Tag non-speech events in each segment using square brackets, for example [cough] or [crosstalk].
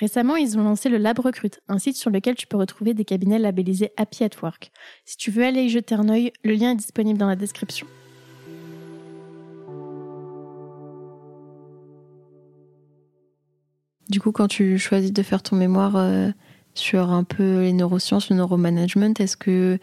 Récemment, ils ont lancé le Lab Recrute, un site sur lequel tu peux retrouver des cabinets labellisés Happy at Work. Si tu veux aller y jeter un œil, le lien est disponible dans la description. Du coup, quand tu choisis de faire ton mémoire, euh, sur un peu les neurosciences, le neuromanagement. Est-ce que,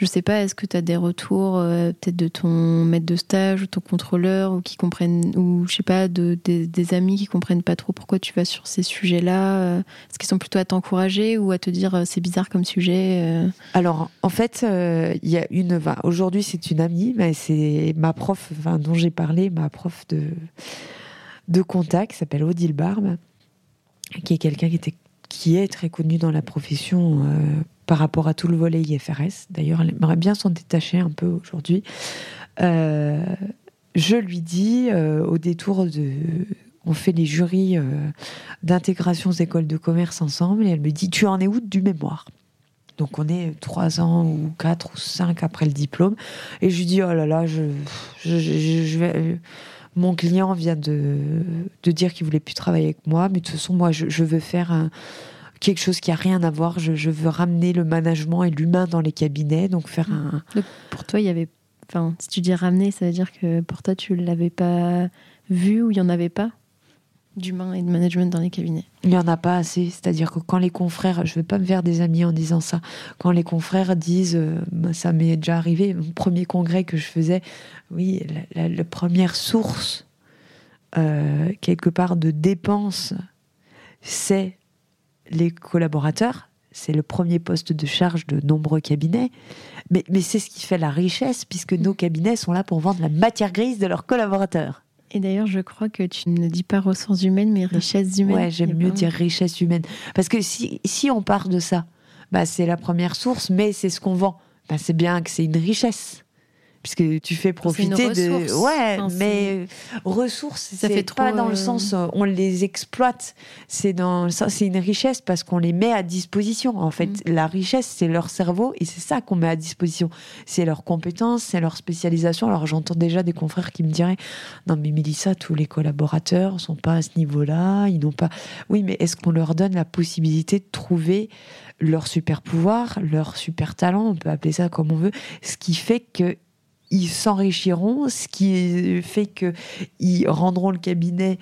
je sais pas, est-ce que tu as des retours euh, peut-être de ton maître de stage ou ton contrôleur ou qui comprennent, ou je sais pas, de, des, amis qui comprennent pas trop pourquoi tu vas sur ces sujets-là euh, Est-ce qu'ils sont plutôt à t'encourager ou à te dire euh, c'est bizarre comme sujet Alors, en fait, il y a une. Aujourd'hui, c'est une amie, mais c'est ma prof dont j'ai parlé, ma prof de, de contact, qui s'appelle Odile Barbe, qui est quelqu'un qui était qui est très connue dans la profession euh, par rapport à tout le volet IFRS. D'ailleurs, elle aimerait bien s'en détacher un peu aujourd'hui. Euh, je lui dis, euh, au détour de... On fait les jurys d'intégration aux écoles de commerce ensemble, et elle me dit, tu en es où du mémoire? Donc on est trois ans ou quatre ou cinq après le diplôme. Et je lui dis, oh là là, je, mon client vient de, de dire qu'il voulait plus travailler avec moi, mais de toute façon, moi, je, veux faire quelque chose qui a rien à voir. Je, veux ramener le management et l'humain dans les cabinets, donc faire un. pour toi, il y avait. Enfin, si tu dis ramener, ça veut dire que pour toi, tu l'avais pas vu ou il y en avait pas d'humain et de management dans les cabinets? Il n'y en a pas assez. C'est-à-dire que quand les confrères, je ne vais pas me faire des amis en disant ça, quand les confrères disent, euh, ça m'est déjà arrivé, mon premier congrès que je faisais, oui, la, première source, euh, quelque part, de dépenses, c'est les collaborateurs. C'est le premier poste de charge de nombreux cabinets. Mais, mais c'est ce qui fait la richesse, puisque nos cabinets sont là pour vendre la matière grise de leurs collaborateurs. Et d'ailleurs, je crois que tu ne dis pas ressources humaines, mais richesses humaines. Ouais, j'aime mieux dire richesse humaine. Parce que si, si on part de ça, bah, c'est la première source, mais c'est ce qu'on vend. Bah, c'est bien que c'est une richesse puisque tu fais profiter de ouais mais ressources ça fait pas dans le euh, sens on les exploite. C'est dans ça c'est une richesse parce qu'on les met à disposition. En fait mm. la richesse c'est leur cerveau et c'est ça qu'on met à disposition. C'est leurs compétences c'est leur spécialisation alors j'entends déjà des confrères qui me diraient non mais Mélissa tous les collaborateurs sont pas à ce niveau-là. Ils n'ont pas oui mais est-ce qu'on leur donne la possibilité de trouver leur super pouvoir leur super talent? On peut appeler ça comme on veut. Ce qui fait que ils s'enrichiront, ce qui fait qu'ils rendront le cabinet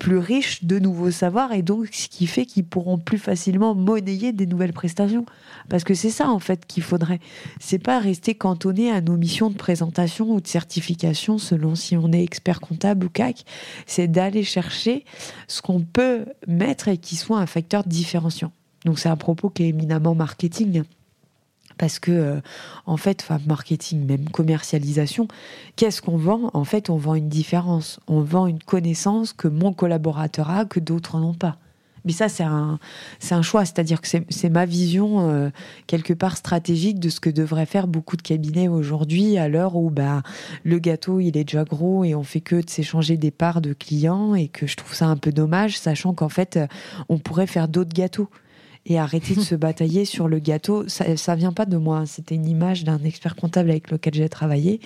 plus riche de nouveaux savoirs et donc ce qui fait qu'ils pourront plus facilement monnayer des nouvelles prestations. Parce que c'est ça en fait qu'il faudrait. C'est pas rester cantonné à nos missions de présentation ou de certification selon si on est expert comptable ou CAC. C'est d'aller chercher ce qu'on peut mettre et qui soit un facteur différenciant. Donc c'est un propos qui est éminemment marketing parce que euh, en fait, marketing, même commercialisation, qu'est-ce qu'on vend? En fait, on vend une différence, on vend une connaissance que mon collaborateur a que d'autres n'ont pas. Mais ça, c'est un, c'est un choix, c'est-à-dire que c'est ma vision euh, quelque part stratégique de ce que devraient faire beaucoup de cabinets aujourd'hui, à l'heure où bah, le gâteau il est déjà gros et on fait que de s'échanger des parts de clients et que je trouve ça un peu dommage, sachant qu'en fait, on pourrait faire d'autres gâteaux et arrêter de se [laughs] batailler sur le gâteau. Ça, ça vient pas de moi. C'était une image d'un expert comptable avec lequel j'ai travaillé.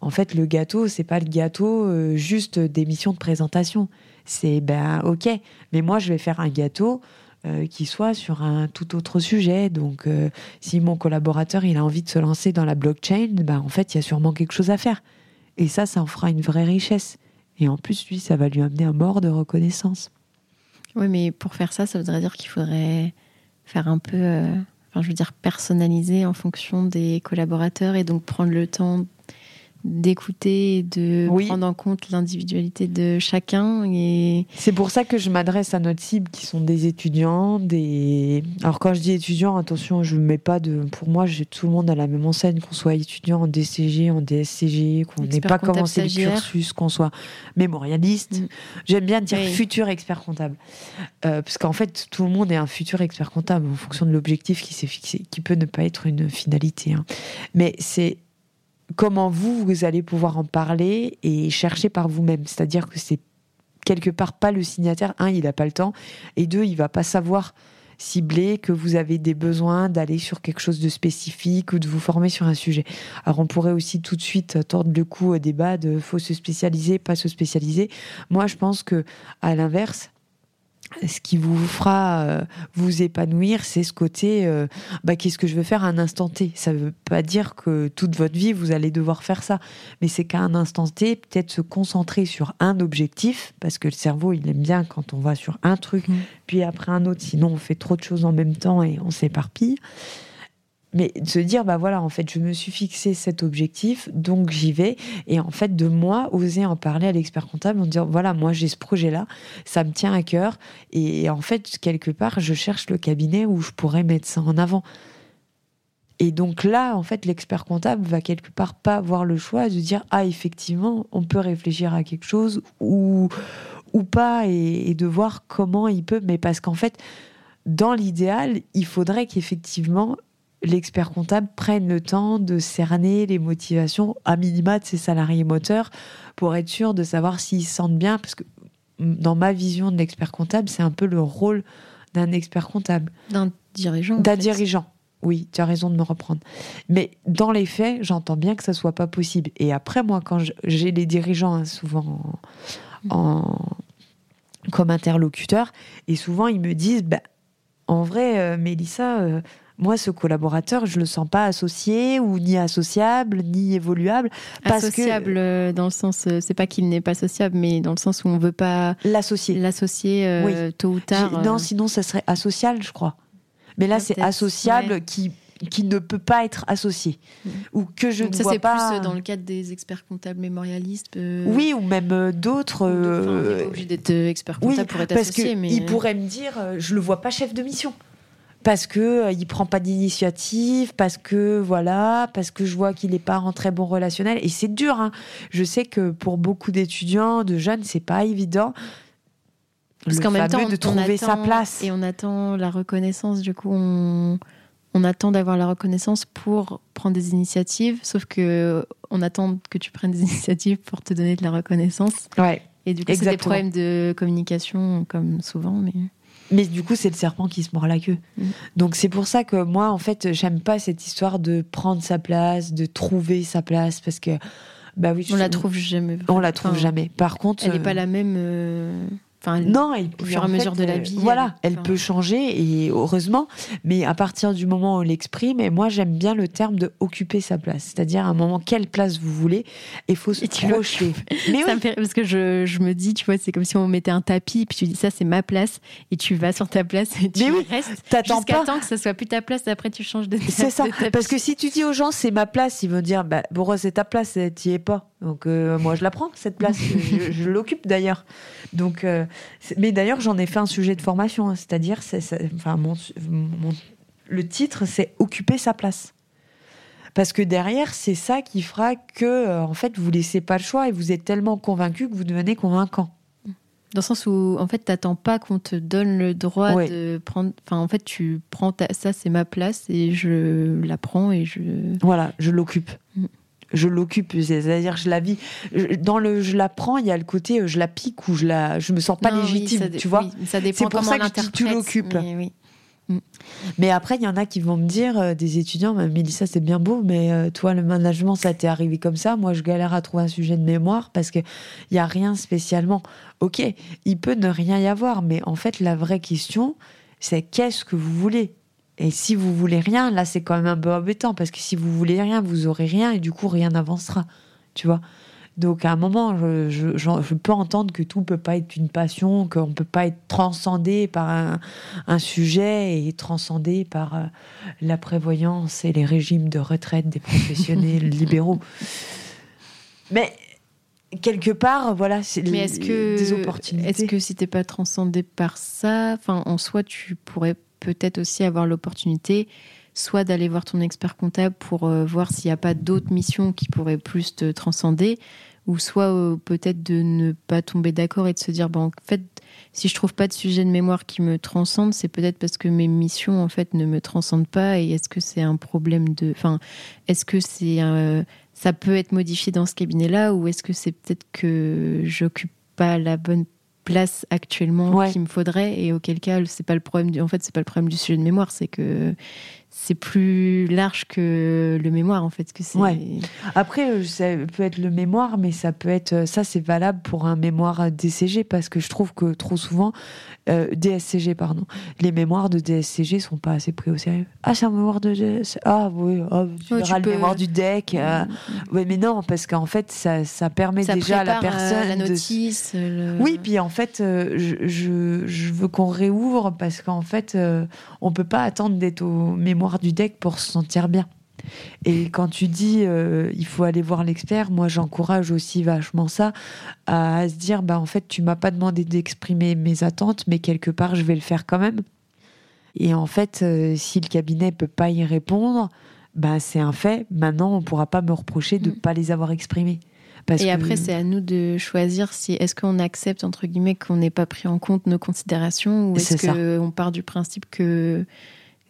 En fait, le gâteau, c'est pas le gâteau euh, juste des missions de présentation. C'est ben ok, mais moi je vais faire un gâteau euh, qui soit sur un tout autre sujet. Donc, euh, si mon collaborateur il a envie de se lancer dans la blockchain, ben en fait il y a sûrement quelque chose à faire. Et ça, ça en fera une vraie richesse. Et en plus, lui, ça va lui amener un mort de reconnaissance. Oui, mais pour faire ça, ça voudrait dire qu'il faudrait faire un peu. Euh, enfin, je veux dire, personnalisé en fonction des collaborateurs et donc prendre le temps d'écouter de prendre en compte l'individualité de chacun et c'est pour ça que je m'adresse à notre cible qui sont des étudiants des alors quand je dis étudiants attention je ne mets pas de pour moi j'ai tout le monde à la même enseigne qu'on soit étudiant en DCG en DSCG qu'on n'ait pas commencé le cursus qu'on soit mémorialiste. Mm. j'aime bien dire futur expert comptable. Euh, parce qu'en fait tout le monde est un futur expert comptable en fonction de l'objectif qui s'est fixé qui peut ne pas être une finalité hein. mais c'est comment vous, vous allez pouvoir en parler et chercher par vous-même. C'est-à-dire que c'est quelque part pas le signataire, un, il n'a pas le temps, et deux, il va pas savoir cibler que vous avez des besoins d'aller sur quelque chose de spécifique ou de vous former sur un sujet. Alors on pourrait aussi tout de suite tordre le cou au débat de faut se spécialiser, pas se spécialiser. Moi je pense que à l'inverse, ce qui vous fera euh, vous épanouir, c'est ce côté euh, bah, qu'est-ce que je veux faire à un instant T? Ça ne veut pas dire que toute votre vie, vous allez devoir faire ça. Mais c'est qu'à un instant T, peut-être se concentrer sur un objectif, parce que le cerveau, il aime bien quand on va sur un truc, mmh. puis après un autre, sinon on fait trop de choses en même temps et on s'éparpille mais de se dire bah voilà en fait je me suis fixé cet objectif donc j'y vais. Et en fait de moi oser en parler à l'expert comptable en disant voilà moi j'ai ce projet là ça me tient à cœur. Et en fait quelque part je cherche le cabinet où je pourrais mettre ça en avant. Et donc là en fait l'expert comptable va quelque part pas avoir le choix de dire ah effectivement on peut réfléchir à quelque chose ou ou pas et de voir comment il peut. Mais parce qu'en fait dans l'idéal, il faudrait qu'effectivement l'expert comptable prenne le temps de cerner les motivations à minima de ses salariés moteurs pour être sûr de savoir s'ils se sentent bien. Parce que dans ma vision de l'expert comptable, c'est un peu le rôle d'un expert comptable. D'un dirigeant. D'un dirigeant. Oui, tu as raison de me reprendre. Mais dans les faits, j'entends bien que ça soit pas possible. Et après, moi, quand j'ai les dirigeants hein, souvent en, comme interlocuteur, et souvent ils me disent, bah, en vrai, euh, Mélissa, euh, moi, ce collaborateur, je le sens pas associé ou ni associable ni évoluable. Parce associable euh, dans le sens, euh, c'est pas qu'il n'est pas sociable, mais dans le sens où on veut pas l'associer, l'associer euh, tôt ou tard. Non, sinon ça serait asocial, je crois. Mais là, c'est associable qui qui ne peut pas être associé mm. ou que je ne ça, vois pas. C'est plus dans le cadre des experts comptables mémorialistes. Oui, ou même d'autres. Euh... pas obligé d'être expert comptable pour être associé, que mais il pourrait me dire, je le vois pas chef de mission parce que euh, il prend pas d'initiative, parce que voilà, parce que je vois qu'il n'est pas en très bon relationnel et c'est dur. Hein. Je sais que pour beaucoup d'étudiants, de jeunes, c'est pas évident. Parce qu'en même temps, de trouver sa place et on attend la reconnaissance. Du coup, on, on attend d'avoir la reconnaissance pour prendre des initiatives, sauf que on attend que tu prennes des [laughs] initiatives pour te donner de la reconnaissance. Ouais. Et du coup, c'est des problèmes de communication, comme souvent, mais. Mais du coup, c'est le serpent qui se mord la queue. Mm. Donc c'est pour ça que moi, en fait, j'aime pas cette histoire de prendre sa place, de trouver sa place, parce que bah oui, on la trouve jamais. On la trouve jamais. Par contre, elle n'est pas la même. Euh, non, elle, au fur et à mesure de la vie. Voilà, elle, peut changer et heureusement, mais à partir du moment où on l'exprime, et moi j'aime bien le terme de occuper sa place, c'est-à-dire à un moment quelle place vous voulez, il faut se projeter. [laughs] Mais ça me fait parce que je, je, me dis, tu vois, c'est comme si on mettait un tapis, puis tu dis ça c'est ma place, et tu vas sur ta place et tu mais restes jusqu'à temps que ça soit plus ta place. Après tu changes de. C'est ça, parce que si tu dis aux gens c'est ma place, ils vont dire bah bon c'est ta place, tu y es pas. Donc euh, moi je la prends cette place, je, l'occupe d'ailleurs. Donc, euh, mais d'ailleurs j'en ai fait un sujet de formation, hein. c'est-à-dire, enfin le titre c'est occuper sa place. Parce que derrière, c'est ça qui fera que, euh, en fait, vous laissez pas le choix et vous êtes tellement convaincu que vous devenez convaincant. Dans le sens où, en fait, t'attends pas qu'on te donne le droit de prendre. Enfin, en fait, tu prends ça, c'est ma place et je la prends et je. Voilà, je l'occupe. Je l'occupe, c'est-à-dire je la vis. Dans le je la prends, il y a le côté euh, je la pique ou je la, je me sens pas légitime, tu vois. ça dépend c'est pour ça que tu l'occupes. Mm. Mais, après, il y en a qui vont me dire, euh, des étudiants, Mélissa, c'est bien beau, mais euh, toi, le management, ça t'est arrivé comme ça. Moi, je galère à trouver un sujet de mémoire parce qu'il n'y a rien spécialement. Ok, il peut ne rien y avoir, mais en fait, la vraie question, c'est qu'est-ce que vous voulez? Et si vous voulez rien, là, c'est quand même un peu embêtant parce que si vous voulez rien, vous aurez rien et du coup, rien n'avancera. Tu vois Donc à un moment, je, peux entendre que tout peut pas être une passion, qu'on peut pas être transcendé par un, sujet et transcendé par euh, la prévoyance et les régimes de retraite des professionnels [laughs] libéraux. Mais quelque part, voilà, c'est des opportunités. Est-ce que si t'es pas transcendé par ça, enfin, en soi, tu pourrais peut-être aussi avoir l'opportunité soit d'aller voir ton expert comptable pour euh, voir s'il n'y a pas d'autres missions qui pourraient plus te transcender, ou soit euh, peut-être de ne pas tomber d'accord et de se dire, bon, en fait, si je trouve pas de sujet de mémoire qui me transcende, c'est peut-être parce que mes missions en fait ne me transcendent pas. Et est-ce que c'est un problème de, enfin, est-ce que c'est ça peut être modifié dans ce cabinet-là, ou est-ce que c'est peut-être que j'occupe pas la bonne place actuellement qu'il me faudrait et auquel cas c'est pas le problème du, en fait c'est pas le problème du sujet de mémoire c'est que c'est plus large que le mémoire en fait que c'est après euh, ça peut être le mémoire mais ça peut être euh, ça c'est valable pour un mémoire DCG parce que je trouve que trop souvent euh, DSCG pardon les mémoires de DSCG sont pas assez pris au sérieux ah c'est un mémoire de DSCG ah oui oh, tu le mémoire du deck mm, mm. mais non parce qu'en fait ça, ça permet déjà à la personne la notice oui puis en fait je, je, je veux qu'on réouvre parce qu'en fait on peut pas attendre d'être au mémoire du deck pour se sentir bien. Et quand tu dis euh, il faut aller voir l'expert, moi j'encourage aussi vachement ça à, se dire bah en fait tu m'as pas demandé d'exprimer mes attentes, mais quelque part je vais le faire quand même. Et en fait, euh, si le cabinet peut pas y répondre, bah c'est un fait. Maintenant, on pourra pas me reprocher de ne mm. pas les avoir exprimés. et après, c'est à nous de choisir si est-ce qu'on accepte entre guillemets qu'on n'ait pas pris en compte nos considérations ou est-ce qu'on part du principe que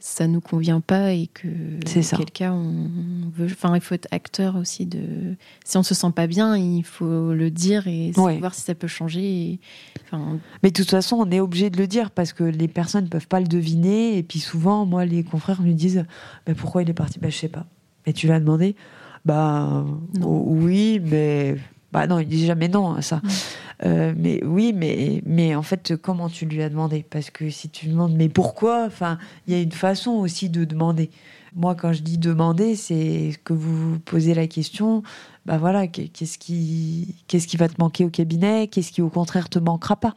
ça nous convient pas et que dans quel cas on veut enfin il faut être acteur aussi de si on se sent pas bien il faut le dire et voir si ça peut changer enfin. Mais de toute façon on est obligé de le dire parce que les personnes peuvent pas le deviner et puis souvent moi les confrères me disent mais pourquoi il est parti bah je sais pas. Mais tu l'as demandé bah oui mais bah non, il dit jamais non à ça. Euh, mais oui, mais, mais en fait, comment tu lui as demandé? Parce que si tu demandes, mais pourquoi? Enfin, il y a une façon aussi de demander. Moi, quand je dis demander, c'est que vous posez la question. Bah voilà, qu'est-ce qui, qu'est-ce qui va te manquer au cabinet? Qu'est-ce qui, au contraire, te manquera pas?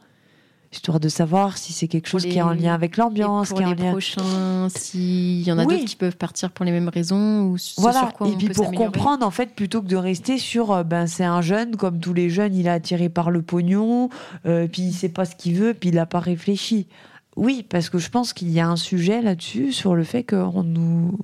Histoire de savoir si c'est quelque chose qui est en lien avec l'ambiance, qui est en lien. prochains, s'il y en a d'autres qui peuvent partir pour les mêmes raisons ou voilà. sur quoi Et puis pour comprendre en fait, plutôt que de rester sur, euh, ben c'est un jeune comme tous les jeunes, il est attiré par le pognon, euh, puis il sait pas ce qu'il veut, puis il n'a pas réfléchi. Oui, parce que je pense qu'il y a un sujet là-dessus sur le fait qu'on nous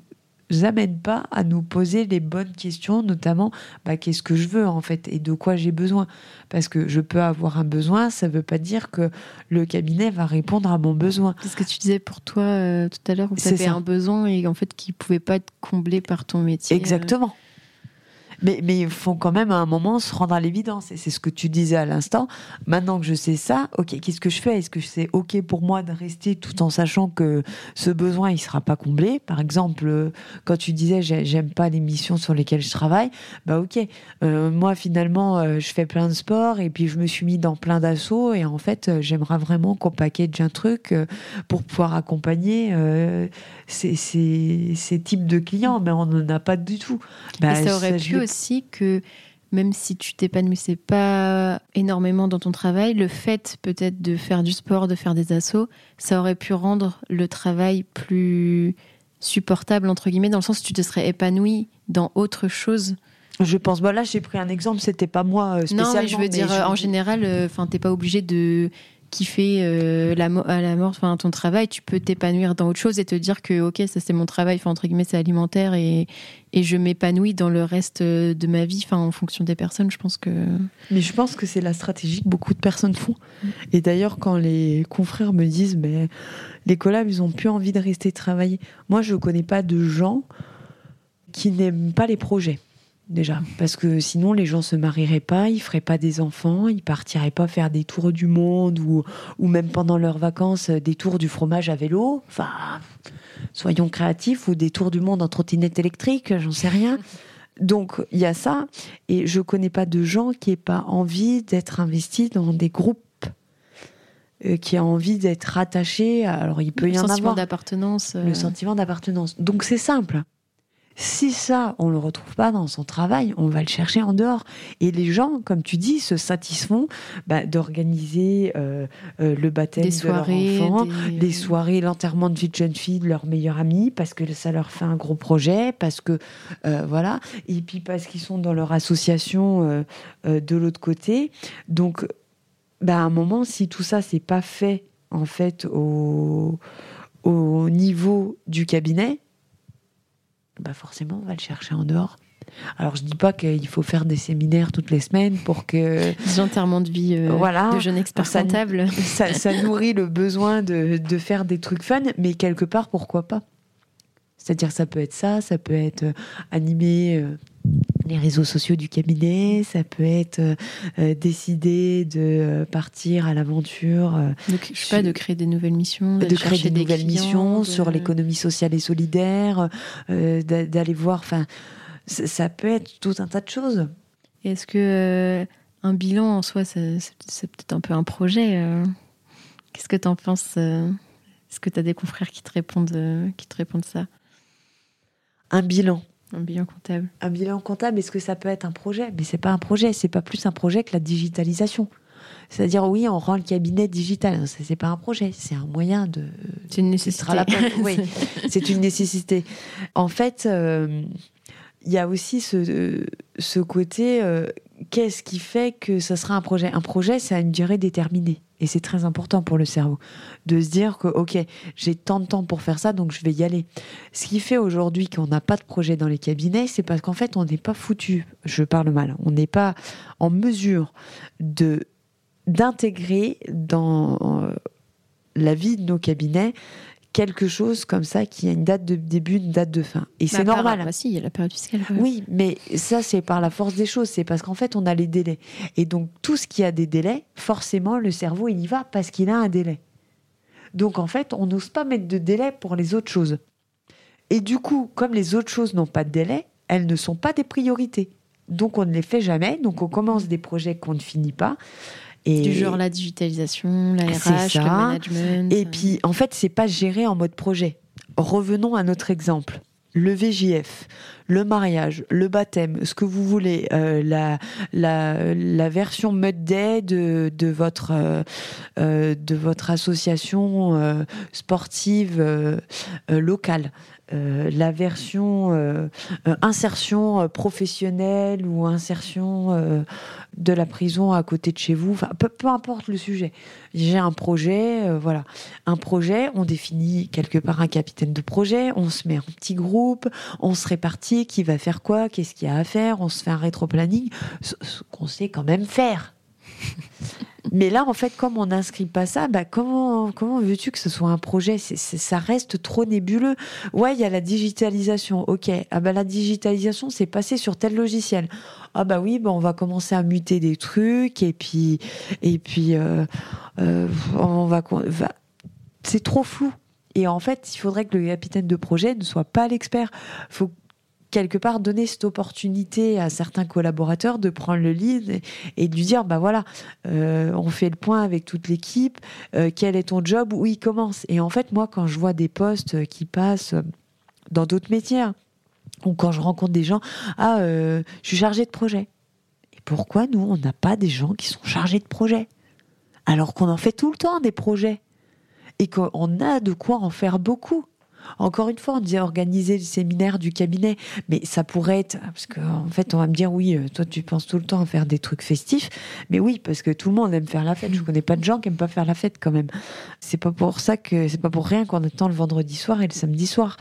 amène pas à nous poser les bonnes questions, notamment bah, qu'est-ce que je veux en fait et de quoi j'ai besoin. Parce que je peux avoir un besoin, ça ne veut pas dire que le cabinet va répondre à mon besoin. C'est ce que tu disais pour toi euh, tout à l'heure, où tu avais un besoin et en fait qui pouvait pas être comblé par ton métier. Exactement. Mais, mais il faut quand même à un moment se rendre à l'évidence. Et c'est ce que tu disais à l'instant. Maintenant que je sais ça, ok, qu'est-ce que je fais? Est-ce que c'est ok pour moi de rester tout en sachant que ce besoin il sera pas comblé? Par exemple, euh, quand tu disais j'aime pas les missions sur lesquelles je travaille, bah ok. Euh, moi finalement, euh, je fais plein de sports et puis je me suis mis dans plein d'assauts et en fait, j'aimerais vraiment qu'on package un truc pour pouvoir accompagner ces, ces, ces, types de clients, mais on n'en a pas du tout. Bah, ça aurait pu aussi que même si tu t'épanouissais pas énormément dans ton travail, le fait peut-être de faire du sport, de faire des assauts, ça aurait pu rendre le travail plus supportable entre guillemets dans le sens où tu te serais épanoui dans autre chose. Je pense, bah là j'ai pris un exemple, c'était pas moi spécialement. Non, mais je veux dire, en général, euh, enfin, t'es pas obligé de kiffer euh, la à la mort enfin ton travail tu peux t'épanouir dans autre chose et te dire que ok ça c'est mon travail entre guillemets c'est alimentaire et, et je m'épanouis dans le reste de ma vie en fonction des personnes je pense que. Mais je pense que c'est la stratégie que beaucoup de personnes font. Et d'ailleurs quand les confrères me disent mais les collabs ils ont plus envie de rester travailler. Moi je connais pas de gens qui n'aiment pas les projets déjà. Parce que sinon, les gens se marieraient pas, ils feraient pas des enfants, ils partiraient pas faire des tours du monde ou, ou même pendant leurs vacances, euh, des tours du fromage à vélo. Enfin, soyons créatifs ou des tours du monde en trottinette électrique, j'en sais rien. [laughs] Donc, il y a ça. Et je connais pas de gens qui aient pas envie d'être investis dans des groupes euh, qui a envie d'être rattaché. Alors, il peut y en avoir. Le sentiment d'appartenance. Le euh. sentiment d'appartenance. Donc, c'est simple Si ça, on le retrouve pas dans son travail, on va le chercher en dehors. Et les gens, comme tu dis, se satisfont bah, d'organiser euh, euh, le baptême de leur enfant, les soirées, l'enterrement de vie de jeune fille de leur meilleure amie, parce que ça leur fait un gros projet, parce que euh, voilà, et puis parce qu'ils sont dans leur association de l'autre côté. Donc, bah, à un moment, si tout ça c'est pas fait en fait au, au niveau du cabinet, bah forcément, on va le chercher en dehors. Alors, je dis pas qu'il faut faire des séminaires toutes les semaines pour que. [laughs] Des enterrements de vie euh, voilà, de jeunes experts ça, comptables. Ça, nourrit le besoin de, de, faire des trucs fun, mais quelque part, pourquoi pas? C'est-à-dire, ça peut être ça, ça peut être euh, animé euh, les réseaux sociaux du cabinet, ça peut être euh, euh, décider de euh, partir à l'aventure. je sais pas, de créer des nouvelles missions, de créer des, nouvelles missions sur l'économie sociale et solidaire, d'aller voir. Enfin, ça peut être tout un tas de choses. Est-ce que un bilan en soi, c'est peut-être un peu un projet Qu'est-ce que tu en penses Est-ce que tu as des confrères qui te répondent, qui te répondent ça? Un bilan. Un bilan comptable. Un bilan comptable, est-ce que ça peut être un projet? Mais c'est pas un projet, c'est pas plus un projet que la digitalisation. C'est-à-dire, oui, on rend le cabinet digital. Ce n'est pas un projet, c'est un moyen de. C'est une nécessité. [laughs] oui, c'est une nécessité. En fait, euh, il y a aussi ce, ce côté euh, qu'est-ce qui fait que ça sera un projet? Un projet, c'est à une durée déterminée. Et c'est très important pour le cerveau de se dire que, OK, j'ai tant de temps pour faire ça, donc je vais y aller. Ce qui fait aujourd'hui qu'on n'a pas de projet dans les cabinets, c'est parce qu'en fait, on n'est pas foutu, je parle mal, on n'est pas en mesure d'intégrer dans euh, la vie de nos cabinets quelque chose comme ça qui a une date de début, une date de fin. Et c'est normal. Bah si, il y a la période fiscale. Oui, mais ça, c'est par la force des choses. C'est parce qu'en fait, on a les délais. Et donc, tout ce qui a des délais, forcément, le cerveau, il y va parce qu'il a un délai. Donc, en fait, on n'ose pas mettre de délai pour les autres choses. Et du coup, comme les autres choses n'ont pas de délai, elles ne sont pas des priorités. Donc, on ne les fait jamais. Donc, on commence des projets qu'on ne finit pas. Et du genre la digitalisation, la RH, le management. Et puis, en fait, c'est pas géré en mode projet. Revenons à notre exemple. Le VJF, le mariage, le baptême, ce que vous voulez, euh, la, la, la, version mode day de, de, votre, euh, euh de votre association euh, sportive locale. Euh, la version euh, euh, insertion professionnelle ou insertion de la prison à côté de chez vous, enfin, peu, importe le sujet. J'ai un projet, voilà. Un projet, on définit quelque part un capitaine de projet, on se met en petit groupe, on se répartit qui va faire quoi, qu'est-ce qu'il y a à faire, on se fait un rétro-planning, ce qu'on sait quand même faire. Mais là, en fait, comme on n'inscrit pas ça, bah, comment, comment veux-tu que ce soit un projet? Ça reste trop nébuleux. Ouais, il y a la digitalisation. Ok, ah bah, la digitalisation, c'est passé sur tel logiciel. Ah bah oui, bah, on va commencer à muter des trucs et puis, et puis euh, euh, on va... C'est trop flou. Et en fait, il faudrait que le capitaine de projet ne soit pas l'expert. Quelque part donner cette opportunité à certains collaborateurs de prendre le lead et, de lui dire bah voilà euh, on fait le point avec toute l'équipe euh, quel est ton job où il commence. Et en fait moi quand je vois des postes qui passent dans d'autres métiers ou quand je rencontre des gens ah euh, je suis chargé de projet et pourquoi nous on n'a pas des gens qui sont chargés de projet alors qu'on en fait tout le temps des projets et qu'on a de quoi en faire beaucoup? Encore une fois, on disait organiser le séminaire du cabinet, mais ça pourrait être parce qu'en en fait, on va me dire oui, euh, toi tu penses tout le temps à faire des trucs festifs, mais oui, parce que tout le monde aime faire la fête. Je connais pas de gens qui aiment pas faire la fête quand même. C'est pas pour ça que c'est pas pour rien qu'on attend le vendredi soir et le samedi soir.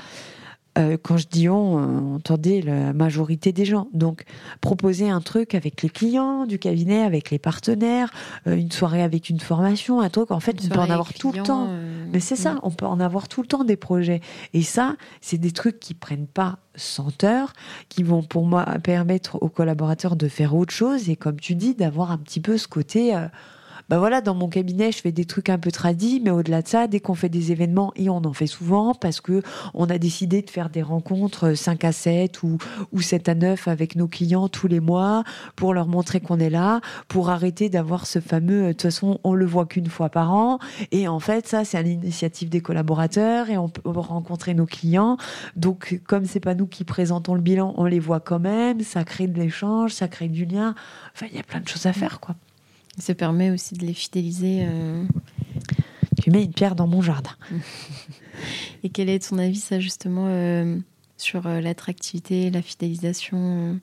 Euh, quand je dis on, euh, entendez la majorité des gens. Donc, proposer un truc avec les clients du cabinet, avec les partenaires, euh, une soirée avec une formation, un truc. En fait, on peut en avoir tout le temps. Mais c'est ça, on peut en avoir tout le temps des projets. Et ça, c'est des trucs qui prennent pas 100 heures, qui vont pour moi permettre aux collaborateurs de faire autre chose et, comme tu dis, d'avoir un petit peu ce côté bah voilà, dans mon cabinet, je fais des trucs un peu tradis, mais au-delà de ça, dès qu'on fait des événements, et on en fait souvent, parce que on a décidé de faire des rencontres 5 à 7 ou, ou 7 à 9 avec nos clients tous les mois pour leur montrer qu'on est là, pour arrêter d'avoir ce fameux, de toute façon, on le voit qu'une fois par an. Et en fait, ça, c'est à l'initiative des collaborateurs et on peut rencontrer nos clients. Donc, comme c'est pas nous qui présentons le bilan, on les voit quand même. Ça crée de l'échange, ça crée du lien. Enfin, il y a plein de choses à faire, quoi. Ça permet aussi de les fidéliser. Euh. Tu mets une pierre dans mon jardin. [laughs] et quel est ton avis, ça, justement, euh, sur euh, l'attractivité, la fidélisation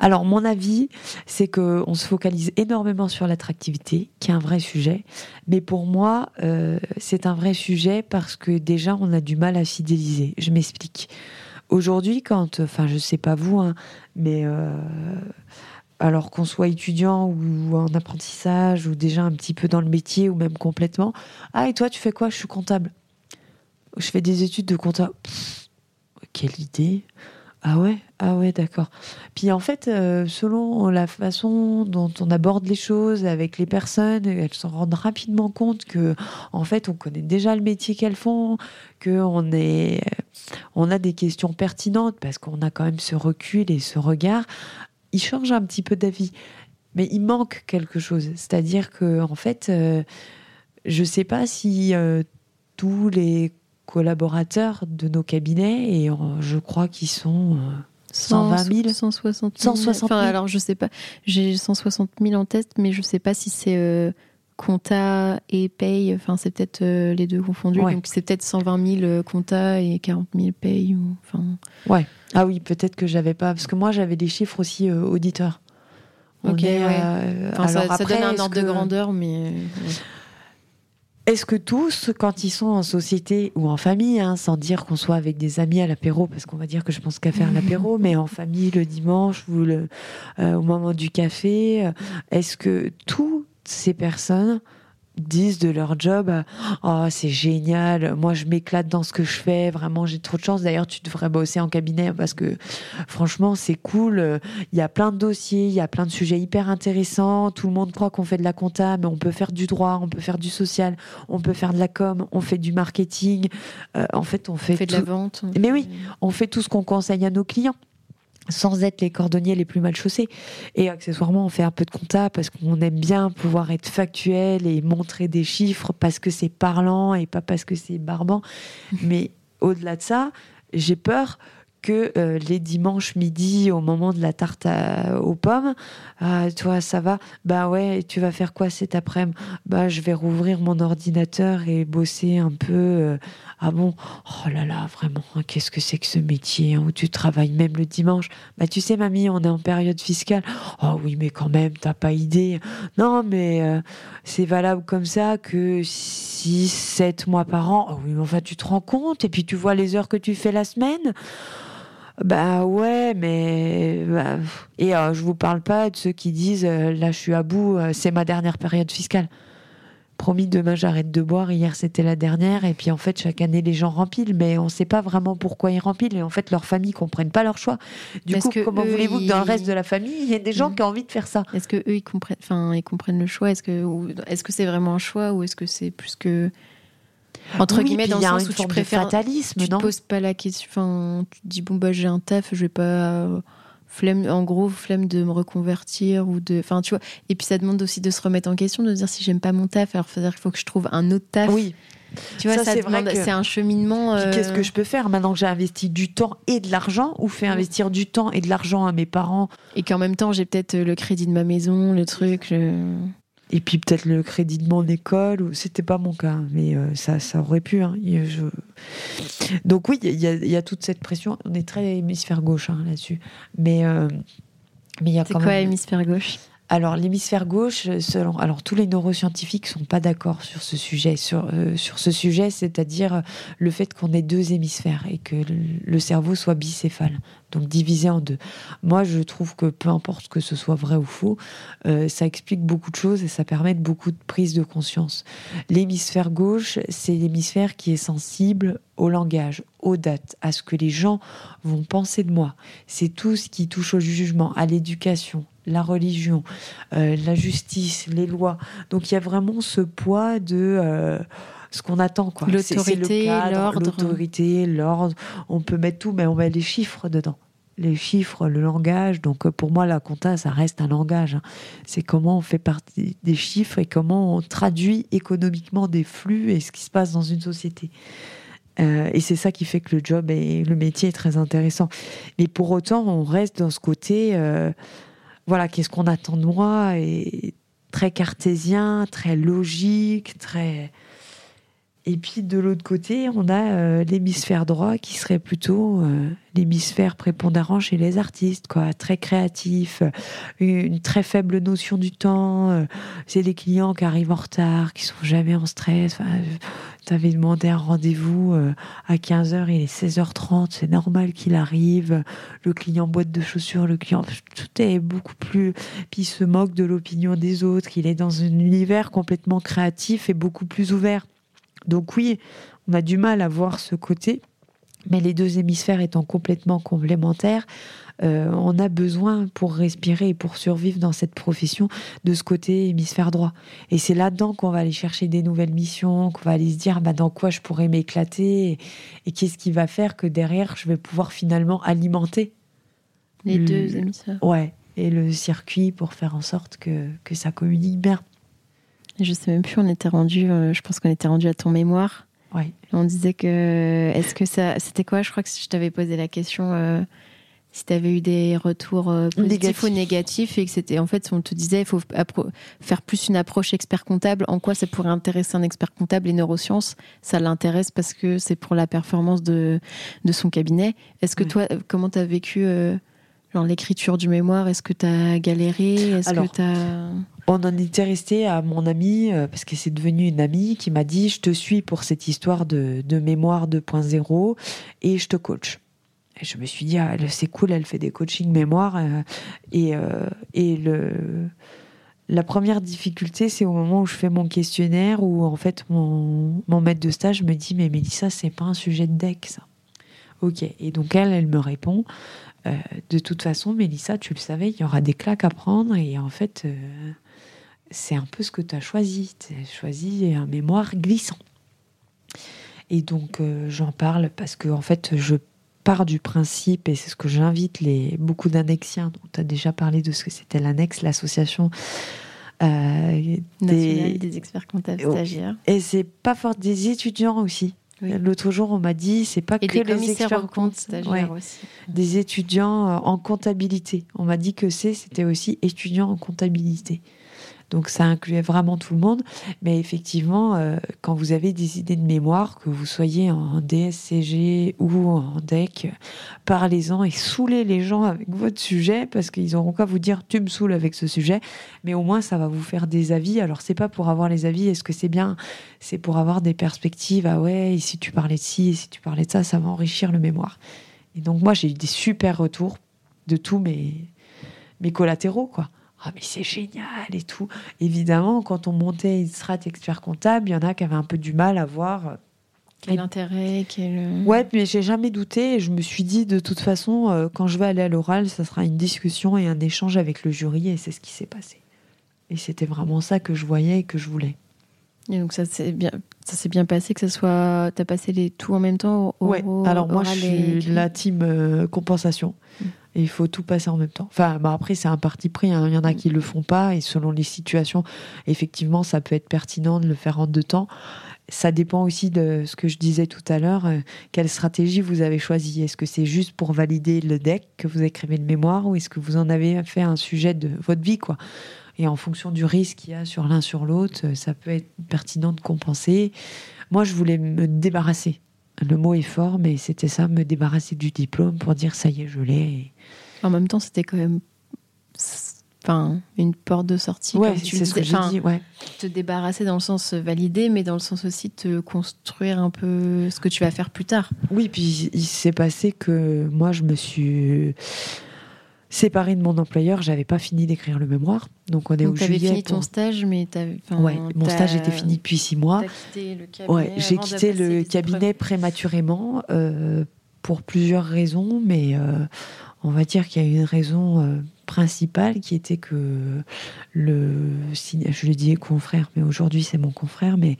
alors, mon avis, c'est qu'on se focalise énormément sur l'attractivité, qui est un vrai sujet. Mais pour moi, euh, c'est un vrai sujet parce que déjà, on a du mal à fidéliser. Je m'explique. Aujourd'hui, quand, enfin, je sais pas vous, hein, mais euh, alors qu'on soit étudiant ou en apprentissage ou déjà un petit peu dans le métier ou même complètement, ah et toi, tu fais quoi? Je suis comptable. Je fais des études de comptable. quelle idée ah ouais, ah ouais, d'accord. Puis en fait, euh, selon la façon dont on aborde les choses avec les personnes, elles s'en rendent rapidement compte que, en fait, on connaît déjà le métier qu'elles font, que on est, on a des questions pertinentes parce qu'on a quand même ce recul et ce regard. Ils changent un petit peu d'avis, mais il manque quelque chose. C'est-à-dire que, en fait, euh, je sais pas si euh, tous les collaborateurs de nos cabinets et je crois qu'ils sont 120 000 160 000. 160 000. alors je sais pas, j'ai 160 000 en test, mais je sais pas si c'est euh, compta et paye, enfin c'est peut-être euh, les deux confondus, donc c'est peut-être 120 000 euh, compta et 40 000 paye. Ou, enfin... Ouais, ah oui, peut-être que j'avais pas, parce que moi j'avais des chiffres aussi auditeurs. ok, ouais. ça, ça, donne un ordre de grandeur, mais. Est-ce que tous, quand ils sont en société ou en famille, hein, sans dire qu'on soit avec des amis à l'apéro, parce qu'on va dire que je pense qu'à faire l'apéro, [laughs] mais en famille le dimanche ou le, euh, au moment du café, euh, est-ce que toutes ces personnes disent de leur job oh c'est génial moi je m'éclate dans ce que je fais vraiment j'ai trop de chance d'ailleurs tu devrais bosser en cabinet parce que franchement c'est cool. Il y a plein de dossiers il y a plein de sujets hyper intéressants. Tout le monde croit qu'on fait de la compta mais on peut faire du droit on peut faire du social on peut faire de la com on fait du marketing. Euh, en fait on fait, on fait de la vente. Mais oui on fait tout ce qu'on conseille à nos clients sans être les cordonniers les plus mal chaussés. Et accessoirement, on fait un peu de compta parce qu'on aime bien pouvoir être factuel et montrer des chiffres parce que c'est parlant et pas parce que c'est barbant. Mais au-delà de ça, j'ai peur euh, les dimanches midi, au moment de la tarte aux pommes, ah, toi, ça va? Bah ouais, tu vas faire quoi cet après-midi? Bah, je vais rouvrir mon ordinateur et bosser un peu. Euh, ah bon? Oh là là, vraiment, hein, qu'est-ce que c'est que ce métier hein, où tu travailles même le dimanche? Bah, tu sais, mamie, on est en période fiscale. Oh oui, mais quand même, t'as pas idée. Non, mais euh, c'est valable comme ça que 6, 7 mois par an. Oh oui, mais enfin, tu te rends compte? Et puis tu vois les heures que tu fais la semaine? Bah ouais, mais bah, et euh, je vous parle pas de ceux qui disent euh, là je suis à bout, euh, c'est ma dernière période fiscale. Promis demain j'arrête de boire. Hier c'était la dernière et puis en fait chaque année les gens remplissent, mais on sait pas vraiment pourquoi ils remplissent et en fait leurs familles comprennent pas leur choix. Du coup comment voulez-vous que dans le reste de la famille il y ait des gens mm. qui ont envie de faire ça? Est-ce que eux ils comprennent, enfin ils comprennent le choix? Est-ce que est-ce que c'est vraiment un choix ou est-ce que c'est plus que entre guillemets dans le sens où tu préfères fatalisme, tu te poses pas la question enfin tu te dis bon bah j'ai un taf je vais pas flemme en gros flemme de me reconvertir ou de enfin tu vois et puis ça demande aussi de se remettre en question de dire si j'aime pas mon taf alors il faut que je trouve un autre taf oui tu vois, ça, c'est un cheminement. Qu'est-ce que euh, je peux faire maintenant que j'ai investi du temps et de l'argent ou fait investir du temps et de l'argent à mes parents? Et qu'en même temps, j'ai peut-être le crédit de ma maison, le truc. Et puis peut-être le crédit de mon école, ou c'était pas mon cas, mais euh, ça, ça aurait pu. Hein. Donc oui, il y, a toute cette pression. On est très hémisphère gauche hein, là-dessus, mais euh, mais il y a quand quoi hémisphère gauche? Alors l'hémisphère gauche, selon alors tous les neuroscientifiques sont pas d'accord sur ce sujet, euh, c'est-à-dire le fait qu'on ait deux hémisphères et que le, cerveau soit bicéphale, donc divisé en deux. Moi, je trouve que peu importe que ce soit vrai ou faux, euh, ça explique beaucoup de choses et ça permet beaucoup de prise de conscience. L'hémisphère gauche, c'est l'hémisphère qui est sensible au langage, aux dates, à ce que les gens vont penser de moi. C'est tout ce qui touche au jugement, à l'éducation, la religion, euh, la justice, les lois. Donc il y a vraiment ce poids de euh, ce qu'on attend. quoi. L'autorité, l'ordre. L'autorité, l'ordre. On peut mettre tout, mais on met les chiffres dedans les chiffres, le langage. Donc euh, pour moi, la compta, ça reste un langage. Hein. C'est comment on fait partie des chiffres et comment on traduit économiquement des flux et ce qui se passe dans une société. Euh, et c'est ça qui fait que le job et le métier est très intéressant. Mais pour autant, on reste dans ce côté, voilà, qu'est-ce qu'on attend de moi et très cartésien, très logique, très et puis de l'autre côté, on a euh, l'hémisphère droit qui serait plutôt euh, l'hémisphère prépondérant chez les artistes, quoi, très créatif, une très faible notion du temps. Euh, c'est des clients qui arrivent en retard, qui sont jamais en stress. tu avais demandé un rendez-vous à 15h, il est 16h30, c'est normal qu'il arrive. Le client boîte de chaussures, le client, tout est beaucoup plus. Puis il se moque de l'opinion des autres, qu'il est dans un univers complètement créatif et beaucoup plus ouvert. Donc oui, on a du mal à voir ce côté, mais les deux hémisphères étant complètement complémentaires, euh, on a besoin pour respirer et pour survivre dans cette profession de ce côté hémisphère droit. Et c'est là-dedans qu'on va aller chercher des nouvelles missions, qu'on va aller se dire bah, dans quoi je pourrais m'éclater et, qu'est-ce qui va faire que derrière je vais pouvoir finalement alimenter les deux hémisphères. Ouais, et le circuit pour faire en sorte que, que ça communique bien. Je sais même plus, on était rendu, euh, je pense qu'on était rendu à ton mémoire. Ouais. On disait que, est-ce que ça, c'était quoi? Je crois que je t'avais posé la question euh, si tu avais eu des retours euh, positifs ou négatifs et que c'était, en fait, on te disait, il faut faire plus une approche expert comptable. En quoi ça pourrait intéresser un expert comptable? Les neurosciences, ça l'intéresse parce que c'est pour la performance de, de son cabinet. Est-ce que toi, comment tu as vécu genre l'écriture du mémoire Est-ce que tu as galéré? Est-ce que tu on en était resté à mon ami, euh, parce que c'est devenu une amie, qui m'a dit Je te suis pour cette histoire de, mémoire 2.0 et je te coach. Et je me suis dit ah, C'est cool, elle fait des coachings mémoire. Euh, et, euh, et le, la première difficulté, c'est au moment où je fais mon questionnaire, où en fait mon, mon maître de stage me dit Mais Mélissa, c'est pas un sujet de deck, ça. Ok. Et donc elle, elle me répond De toute façon, Mélissa, tu le savais, il y aura des claques à prendre. Et en fait c'est un peu ce que tu as choisi. Tu as choisi un mémoire glissant. Et donc, euh, j'en parle parce que, en fait, je pars du principe, et c'est ce que j'invite les, beaucoup d'annexiens, dont tu as déjà parlé de ce que c'était l'annexe, l'association euh, des... des... experts comptables stagiaires. Et c'est pas fort des étudiants aussi. L'autre jour, on m'a dit, c'est pas que les experts ouais, aussi. des étudiants euh, en comptabilité. On m'a dit que c'est, c'était aussi étudiants en comptabilité. Donc ça incluait vraiment tout le monde. Mais effectivement, euh, quand vous avez des idées de mémoire, que vous soyez en DSCG ou en DEC, parlez-en et saoulez les gens avec votre sujet parce qu'ils auront qu'à vous dire tu me saoules avec ce sujet. Mais au moins ça va vous faire des avis. Alors c'est pas pour avoir les avis, est-ce que c'est bien? C'est pour avoir des perspectives. Ah ouais, et si tu parlais de ci, et si tu parlais de ça, ça va enrichir le mémoire. Et donc moi j'ai eu des super retours de tous mes mes collatéraux quoi ah mais c'est génial et tout. Évidemment, quand on montait une strat expert comptable, il y en a qui avaient un peu du mal à voir euh, quel intérêt, quel... Euh, ouais, mais j'ai jamais douté et je me suis dit de toute façon, euh, quand je vais aller à l'oral, ça sera une discussion et un échange avec le jury et c'est ce qui s'est passé. Et c'était vraiment ça que je voyais et que je voulais. Et donc ça s'est bien, ça s'est bien passé que ça soit, t'as passé les tout en même temps. Ouais. Alors moi je suis la team compensation. Il faut tout passer en même temps. Enfin, bah après, c'est un parti pris. Hein. Il y en a qui le font pas. Et selon les situations, effectivement, ça peut être pertinent de le faire en deux temps. Ça dépend aussi de ce que je disais tout à l'heure. Euh, quelle stratégie vous avez choisi Est-ce que c'est juste pour valider le deck que vous écrivez le mémoire ou est-ce que vous en avez fait un sujet de votre vie quoi? Et en fonction du risque qu'il y a sur l'un sur l'autre, euh, ça peut être pertinent de compenser. Moi, je voulais me débarrasser le mot est fort, mais c'était ça, me débarrasser du diplôme pour dire ça y est, je l'ai. En même temps, c'était quand même enfin, une porte de sortie. Ouais, c'est ce que j'ai dit, ouais. Te débarrasser dans le sens validé, mais dans le sens aussi de construire un peu ce que tu vas faire plus tard. Oui, puis il s'est passé que moi, je me suis séparée de mon employeur, j'avais pas fini d'écrire le mémoire. Donc on est Donc, au avais fini ton stage, mais ouais, mon stage était fini depuis six mois. Quitté le cabinet ouais, j'ai quitté le cabinet prématurément euh, pour plusieurs raisons, mais euh, on va dire qu'il y a une raison euh, principale qui était que le, je lui dis confrère, mais aujourd'hui c'est mon confrère, mais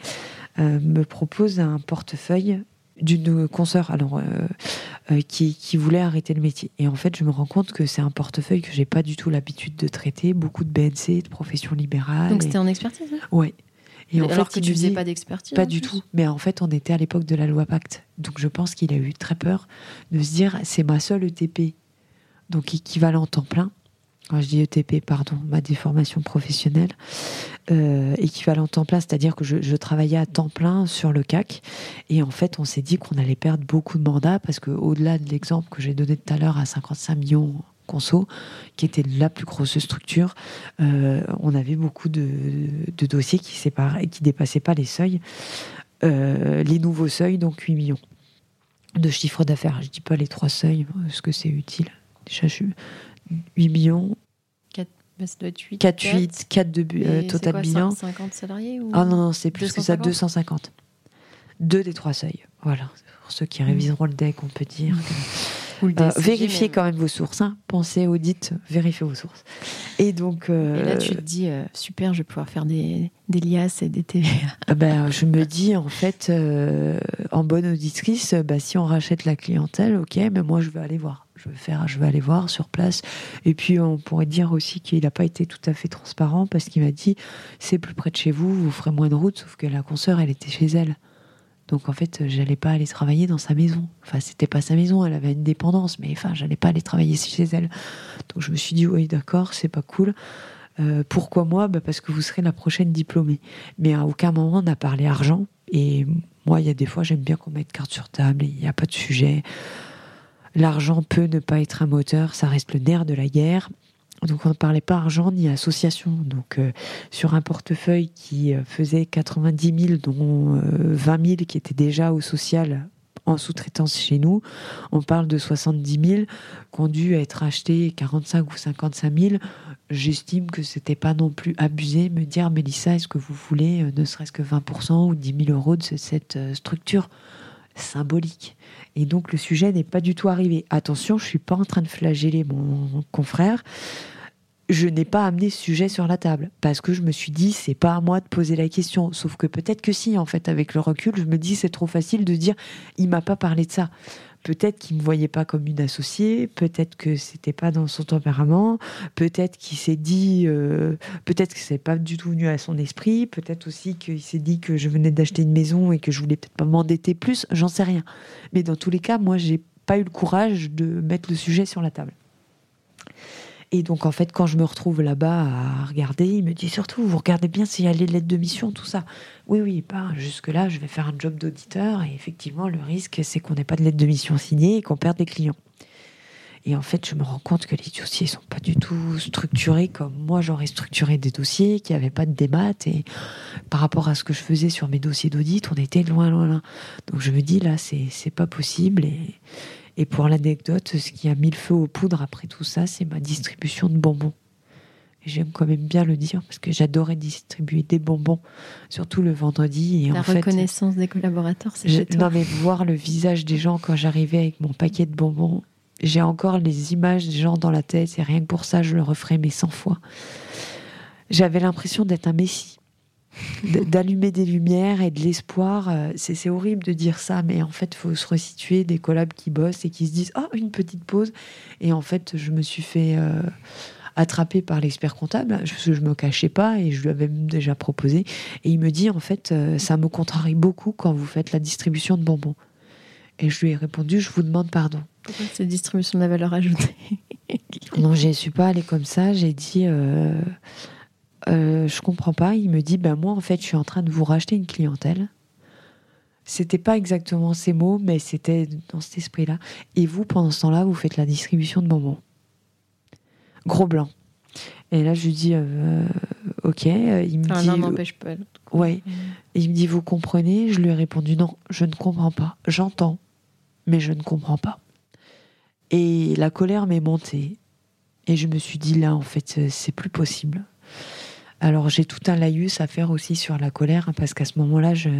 me propose un portefeuille d'une consoeur alors euh, qui, qui, voulait arrêter le métier et en fait je me rends compte que c'est un portefeuille que j'ai pas du tout l'habitude de traiter beaucoup de BNC de profession libérale donc c'était en expertise ouais et en fait, que tu faisais pas d'expertise Pas du tout. Mais en fait, on était à l'époque de la loi Pacte. Donc je pense qu'il a eu très peur de se dire c'est ma seule ETP donc équivalent temps plein. Quand je dis ETP, pardon, ma déformation professionnelle, euh, équivalent temps plein, c'est-à-dire que je, travaillais à temps plein sur le CAC, et en fait, on s'est dit qu'on allait perdre beaucoup de mandats parce que au-delà de l'exemple que j'ai donné tout à l'heure à 55 millions conso, qui était la plus grosse structure, euh, on avait beaucoup de, dossiers qui séparaient, qui dépassaient pas les seuils, euh, les nouveaux seuils, donc 8 millions de chiffre d'affaires. Je dis pas les trois seuils, parce que c'est utile. Déjà, je 8 millions. 4, bah, ça doit être 8. 4, 8, 4 de euh, total quoi, bilan. 50 salariés ou Ah non, non, c'est plus que ça, 250. Deux des trois seuils. Voilà. Pour ceux qui réviseront le deck, on peut dire. [laughs] Euh, vérifiez quand même vos sources. Hein. Pensez, audite, vérifiez vos sources. Et donc. Euh, et là, tu te dis, euh, super, je vais pouvoir faire des, des liasses et des TVA. ben, je me dis, en fait, en bonne auditrice, bah, si on rachète la clientèle, ok, mais moi, je vais aller voir. Je vais, faire, je vais aller voir sur place. Et puis, on pourrait dire aussi qu'il n'a pas été tout à fait transparent parce qu'il m'a dit c'est plus près de chez vous, vous ferez moins de route, sauf que la consoeur, elle était chez elle. Donc en fait, j'allais pas aller travailler dans sa maison. Enfin, c'était pas sa maison, elle avait une dépendance, mais enfin, j'allais pas aller travailler chez elle. Donc je me suis dit, oui, d'accord, c'est pas cool. Euh, pourquoi moi? Bah Parce que vous serez la prochaine diplômée. Mais à aucun moment on a parlé argent. Et moi, il y a des fois, j'aime bien qu'on mette carte sur table, il n'y a pas de sujet. L'argent peut ne pas être un moteur, ça reste le nerf de la guerre. Donc on ne parlait pas argent ni association. Donc euh, sur un portefeuille qui euh, faisait 90 000, dont 20 euh, 000 qui étaient déjà au social en sous-traitance chez nous, on parle de 70 000 qui ont dû être achetés 45 ou 55 000. J'estime que c'était pas non plus abusé me dire Mélissa, est-ce que vous voulez ne serait-ce que 20% ou 10 000 euros de cette structure symbolique? Et donc le sujet n'est pas du tout arrivé. Attention, je suis pas en train de flageller mon confrère. Je n'ai pas amené ce sujet sur la table parce que je me suis dit c'est pas à moi de poser la question. Sauf que peut-être que si, en fait, avec le recul, je me dis c'est trop facile de dire il m'a pas parlé de ça. Peut-être qu'il me voyait pas comme une associée, peut-être que c'était pas dans son tempérament, peut-être qu'il s'est dit, euh, peut-être que c'est pas du tout venu à son esprit, peut-être aussi qu'il s'est dit que je venais d'acheter une maison et que je voulais peut-être pas m'endetter plus, j'en sais rien. Mais dans tous les cas, moi, j'ai pas eu le courage de mettre le sujet sur la table. Et donc, en fait, quand je me retrouve là-bas à regarder, il me dit surtout, vous regardez bien s'il y a les lettres de mission, tout ça. Oui, oui, pas jusque-là, je vais faire un job d'auditeur. Et effectivement, le risque, c'est qu'on n'ait pas de lettre de mission signée et qu'on perde des clients. Et en fait, je me rends compte que les dossiers sont pas du tout structurés comme moi j'aurais structuré des dossiers, qui n'avaient pas de débat. Et par rapport à ce que je faisais sur mes dossiers d'audit, on était loin, loin, loin. Donc je me dis là, c'est pas possible. Et pour l'anecdote, ce qui a mis le feu aux poudres après tout ça, c'est ma distribution de bonbons. J'aime quand même bien le dire parce que j'adorais distribuer des bonbons, surtout le vendredi. Et La reconnaissance des collaborateurs, c'est chez toi. Non, mais voir le visage des gens quand j'arrivais avec mon paquet de bonbons, j'ai encore les images des gens dans la tête et rien que pour ça, je le referai mais 100 fois. J'avais l'impression d'être un messie d'allumer des lumières et de l'espoir. Euh, c'est horrible de dire ça, mais en fait, il faut se resituer des collabs qui bossent et qui se disent Oh, une petite pause. Et en fait, je me suis fait euh, attraper par l'expert comptable. Je, je me cachais pas et je lui avais même déjà proposé. Et il me dit En fait, euh, ça me contrarie beaucoup quand vous faites la distribution de bonbons. Et je lui ai répondu Je vous demande pardon. Pourquoi cette distribution de la valeur ajoutée? Non, je ne suis pas allée comme ça. J'ai dit euh, je comprends pas. Il me dit, ben moi en fait, je suis en train de vous racheter une clientèle. C'était pas exactement ces mots, mais c'était dans cet esprit-là. Et vous, pendant ce temps-là, vous faites la distribution de bonbons. Gros blanc. Et là, je lui dis, euh, ok. Il me dit, l'un n'empêche pas Ouais. Mm. Il me dit, vous comprenez? Je lui ai répondu, non, je ne comprends pas. J'entends, mais je ne comprends pas. Et la colère m'est montée. Et je me suis dit, là, en fait, c'est plus possible. Alors j'ai tout un laïus à faire aussi sur la colère, hein, parce qu'à ce moment-là, je,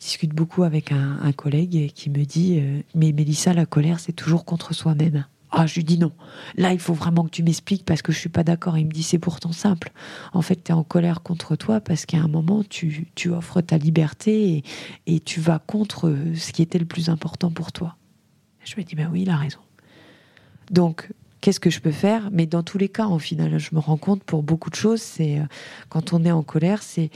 discute beaucoup avec un, collègue qui me dit euh, Mais Mélissa, la colère, c'est toujours contre soi-même. Ah, je lui dis non. Là, il faut vraiment que tu m'expliques parce que je suis pas d'accord. Il me dit c'est pourtant simple. En fait, tu es en colère contre toi parce qu'à un moment, tu, tu offres ta liberté et, et, tu vas contre ce qui était le plus important pour toi. Je lui dis ben oui, il a raison. Donc, qu'est-ce que je peux faire? Mais dans tous les cas, en final, je me rends compte pour beaucoup de choses, c'est euh, quand on est en colère, c'est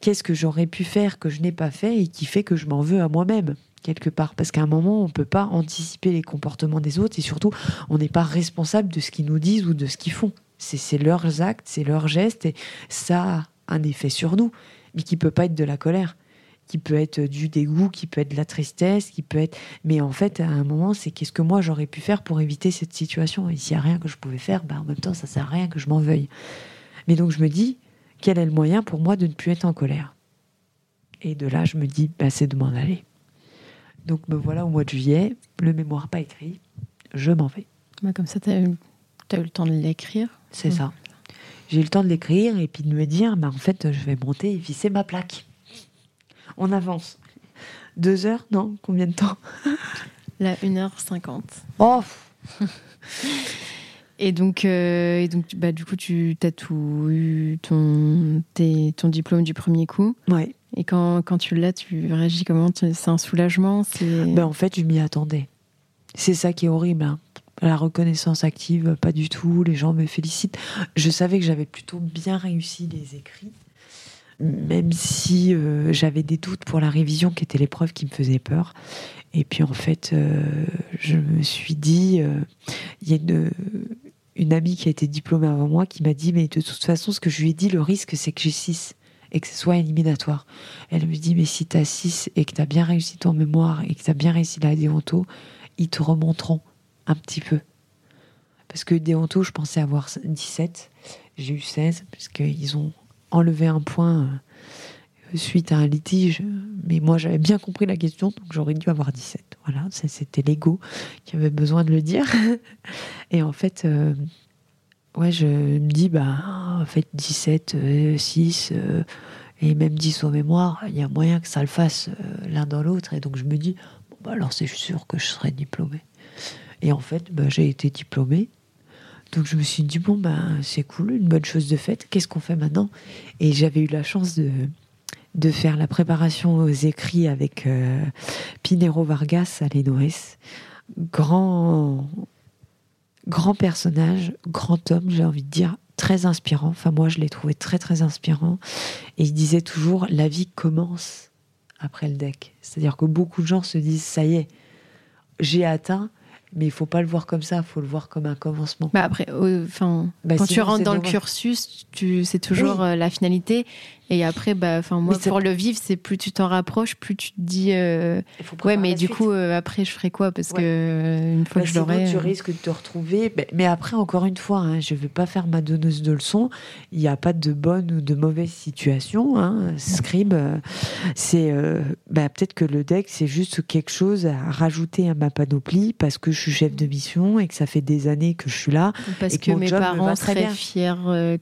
qu'est-ce que j'aurais pu faire que je n'ai pas fait et qui fait que je m'en veux à moi-même quelque part. Parce qu'à un moment, on ne peut pas anticiper les comportements des autres et surtout, on n'est pas responsable de ce qu'ils nous disent ou de ce qu'ils font. C'est leurs actes, c'est leurs gestes et ça a un effet sur nous, mais qui peut pas être de la colère qui peut être du dégoût, qui peut être de la tristesse, qui peut être. Mais en fait, à un moment, c'est qu'est-ce que moi j'aurais pu faire pour éviter cette situation? Et s'il n'y a rien que je pouvais faire, bah, en même temps, ça sert à rien que je m'en veuille. Mais donc je me dis, quel est le moyen pour moi de ne plus être en colère? Et de là, je me dis, bah, c'est de m'en aller. Donc me voilà au mois de juillet, le mémoire pas écrit, je m'en vais. Bah, comme ça, tu as, eu le temps de l'écrire C'est ça. J'ai eu le temps de l'écrire et puis de me dire, bah, en fait, je vais monter et visser ma plaque on avance. Deux heures Non Combien de temps La 1h50. Oh [laughs] Et donc, euh, et donc bah, du coup, tu as tout eu, ton, ton diplôme du premier coup. Ouais. Et quand, quand tu l'as, tu réagis comment? C'est un soulagement? Ben, En fait, je m'y attendais. C'est ça qui est horrible. Hein. La reconnaissance active, pas du tout. Les gens me félicitent. Je savais que j'avais plutôt bien réussi les écrits même si euh, j'avais des doutes pour la révision, qui était l'épreuve qui me faisait peur. Et puis en fait, euh, je me suis dit, euh, il y a une, amie qui a été diplômée avant moi qui m'a dit, mais de toute façon, ce que je lui ai dit, le risque, c'est que j'ai 6 et que ce soit éliminatoire. Elle me dit, mais si tu as 6 et que tu as bien réussi ton mémoire et que tu as bien réussi la déonto, ils te remonteront un petit peu. Parce que déonto, je pensais avoir 17, j'ai eu 16, parce qu'ils ont enlever un point euh, suite à un litige. Mais moi, j'avais bien compris la question, donc j'aurais dû avoir 17. Voilà, c'était l'ego qui avait besoin de le dire. [laughs] Et en fait, euh, ouais, je me dis, bah, en fait, 17, 6 euh, et même 10 au mémoire, il y a moyen que ça le fasse l'un dans l'autre. Et donc, je me dis, bon, bah, alors c'est sûr que je serai diplômée. Et en fait, bah, j'ai été diplômée. Donc je me suis dit, bon, ben, c'est cool, une bonne chose de faite, qu'est-ce qu'on fait maintenant? Et j'avais eu la chance de, de faire la préparation aux écrits avec euh, Pinero Vargas à l'ENOS. Grand, grand personnage, grand homme, j'ai envie de dire, très inspirant. Enfin, moi, je l'ai trouvé très, très inspirant. Et il disait toujours, la vie commence après le deck. C'est-à-dire que beaucoup de gens se disent, ça y est, j'ai atteint mais il faut pas le voir comme ça, il faut le voir comme un commencement. Bah après, enfin, bah quand tu rentres dans le cursus, tu, c'est toujours euh, la finalité. Et après, bah, enfin, moi, pour le vivre, c'est plus tu t'en rapproches, plus tu te dis, euh, ouais, mais du coup, euh, après, je ferai quoi? Parce que euh, une fois bah, que je l'aurai. Tu risques de te retrouver. Mais après, encore une fois, hein, je ne veux pas faire ma donneuse de leçons. Il n'y a pas de bonne ou de mauvaise situation. Hein. Scribe, c'est bah, peut-être que le deck, c'est juste quelque chose à rajouter à ma panoplie parce que je suis chef de mission et que ça fait des années que je suis là. Parce que, mes parents seraient fiers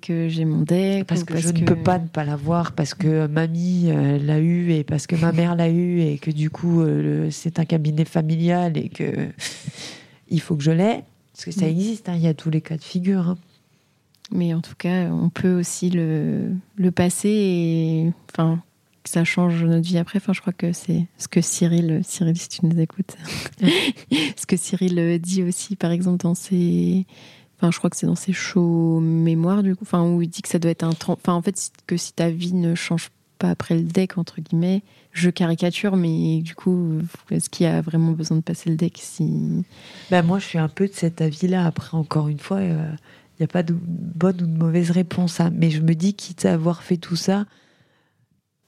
que j'ai mon deck. Parce que je ne peux pas ne pas l'avoir parce que mamie euh, l'a eu et parce que ma mère l'a eu et que du coup euh, c'est un cabinet familial et que il faut que je l'ai. Parce que ça mm. existe, hein, il y a tous les cas de figure. Hein. Mais en tout cas, on peut aussi le, le passer et enfin, que ça change notre vie après. Enfin, je crois que c'est ce que Cyril, Cyril, si tu nous écoutes, [laughs] ce que Cyril dit aussi, par exemple, dans ses Enfin, je crois que c'est dans ses shows mémoires, du coup, enfin, où il dit que ça doit être un. Enfin, en fait, que si ta vie ne change pas après le deck, entre guillemets, je caricature, mais du coup, est-ce qu'il y a vraiment besoin de passer le deck si... Ben moi, je suis un peu de cet avis-là. Après, encore une fois, il euh, n'y a pas de bonne ou de mauvaise réponse. Hein. Mais je me dis, quitte à avoir fait tout ça,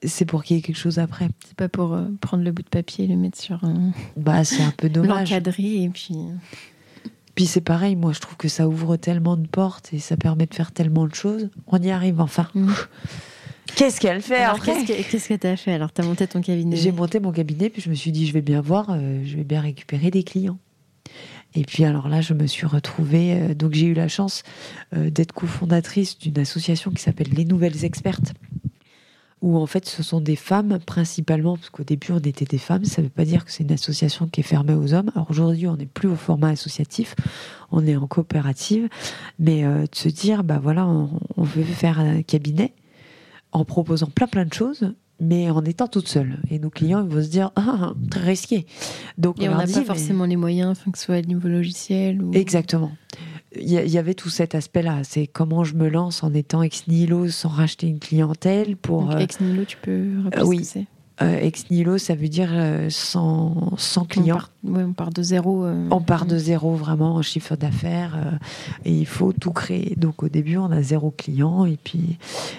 c'est pour qu'il y ait quelque chose après. C'est pas pour euh, prendre le bout de papier et le mettre sur un. Bah, c'est un peu dommage. [laughs] L'encadrer et puis. Puis c'est pareil, moi je trouve que ça ouvre tellement de portes et ça permet de faire tellement de choses. On y arrive enfin. Mm. Qu'est-ce qu'elle fait Qu'est-ce que tu as fait Alors, tu as monté ton cabinet? J'ai monté mon cabinet, puis je me suis dit, je vais bien voir, euh, je vais bien récupérer des clients. Et puis alors là, je me suis retrouvée. Euh, donc j'ai eu la chance euh, d'être cofondatrice d'une association qui s'appelle Les Nouvelles Expertes, où en fait ce sont des femmes principalement, parce qu'au début on était des femmes, ça ne veut pas dire que c'est une association qui est fermée aux hommes. Alors aujourd'hui on n'est plus au format associatif, on est en coopérative, mais euh, de se dire, bah voilà, on, veut faire un cabinet en proposant plein plein de choses, mais en étant toute seule. Et nos clients ils vont se dire, ah, ah très risqué. Donc, Et on n'a pas forcément les moyens, que ce soit au niveau logiciel. Ou... Exactement il y, avait tout cet aspect-là. C'est comment je me lance en étant ex nihilo sans racheter une clientèle pour. Donc, ex nihilo, tu peux répéter oui. ce que c'est euh, ex nihilo, ça veut dire euh, sans, sans clients. On part, on part de zéro. Euh, on part de zéro vraiment en chiffre d'affaires et il faut tout créer. Donc au début, on a zéro client et puis,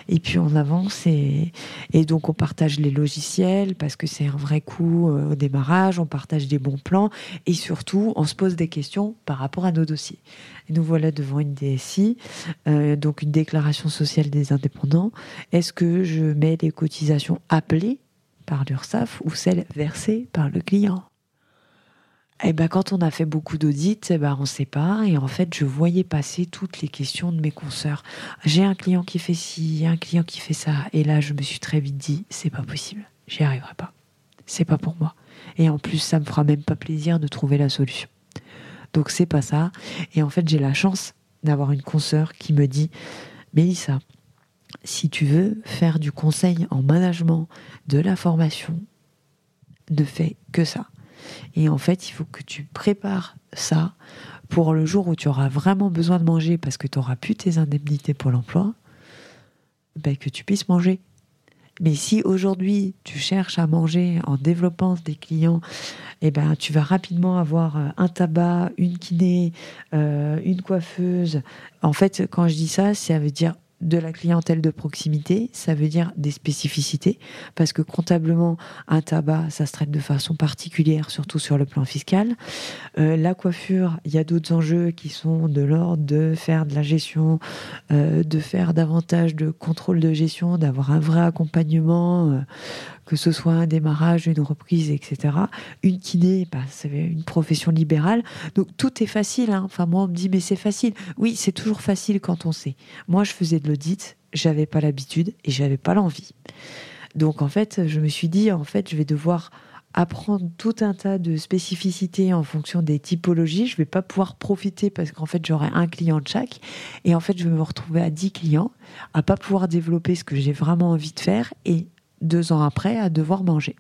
et puis on avance et, et donc on partage les logiciels parce que c'est un vrai coût au démarrage. On partage des bons plans et surtout, on se pose des questions par rapport à nos dossiers. Nous voilà devant une DSI, donc une déclaration sociale des indépendants. Est-ce que je mets les cotisations appelées par l'URSSAF ou celle versée par le client? Eh ben, quand on a fait beaucoup d'audits, eh ben, on sépare et en fait, je voyais passer toutes les questions de mes consoeurs. J'ai un client qui fait ci, un client qui fait ça. Et là, je me suis très vite dit, c'est pas possible. J'y arriverai pas. C'est pas pour moi. Et en plus, ça me fera même pas plaisir de trouver la solution. Donc, c'est pas ça. Et en fait, j'ai la chance d'avoir une consoeur qui me dit, Mélissa, si tu veux faire du conseil en management, de la formation, ne fais que ça. Et en fait, il faut que tu prépares ça pour le jour où tu auras vraiment besoin de manger parce que tu n'auras plus tes indemnités pour l'emploi, ben que tu puisses manger. Mais si aujourd'hui tu cherches à manger en développant des clients, eh ben tu vas rapidement avoir euh, un tabac, une kiné, euh, une coiffeuse. En fait, quand je dis ça, ça veut dire de la clientèle de proximité, ça veut dire des spécificités, parce que comptablement, un tabac, ça se traite de façon particulière, surtout sur le plan fiscal. Euh, la coiffure, il y a d'autres enjeux qui sont de l'ordre de faire de la gestion, euh, de faire davantage de contrôle de gestion, d'avoir un vrai accompagnement. Euh, que ce soit un démarrage, une reprise, etc. Une kiné, bah, c'est une profession libérale. Donc tout est facile. Hein. Enfin, moi, on me dit, mais c'est facile. Oui, c'est toujours facile quand on sait. Moi, je faisais de l'audit, j'avais pas l'habitude et j'avais pas l'envie. Donc en fait, je me suis dit, en fait, je vais devoir apprendre tout un tas de spécificités en fonction des typologies. Je vais pas pouvoir profiter parce qu'en fait, j'aurai un client de chaque. Et en fait, je vais me retrouver à 10 clients, à pas pouvoir développer ce que j'ai vraiment envie de faire et deux ans après, à devoir manger.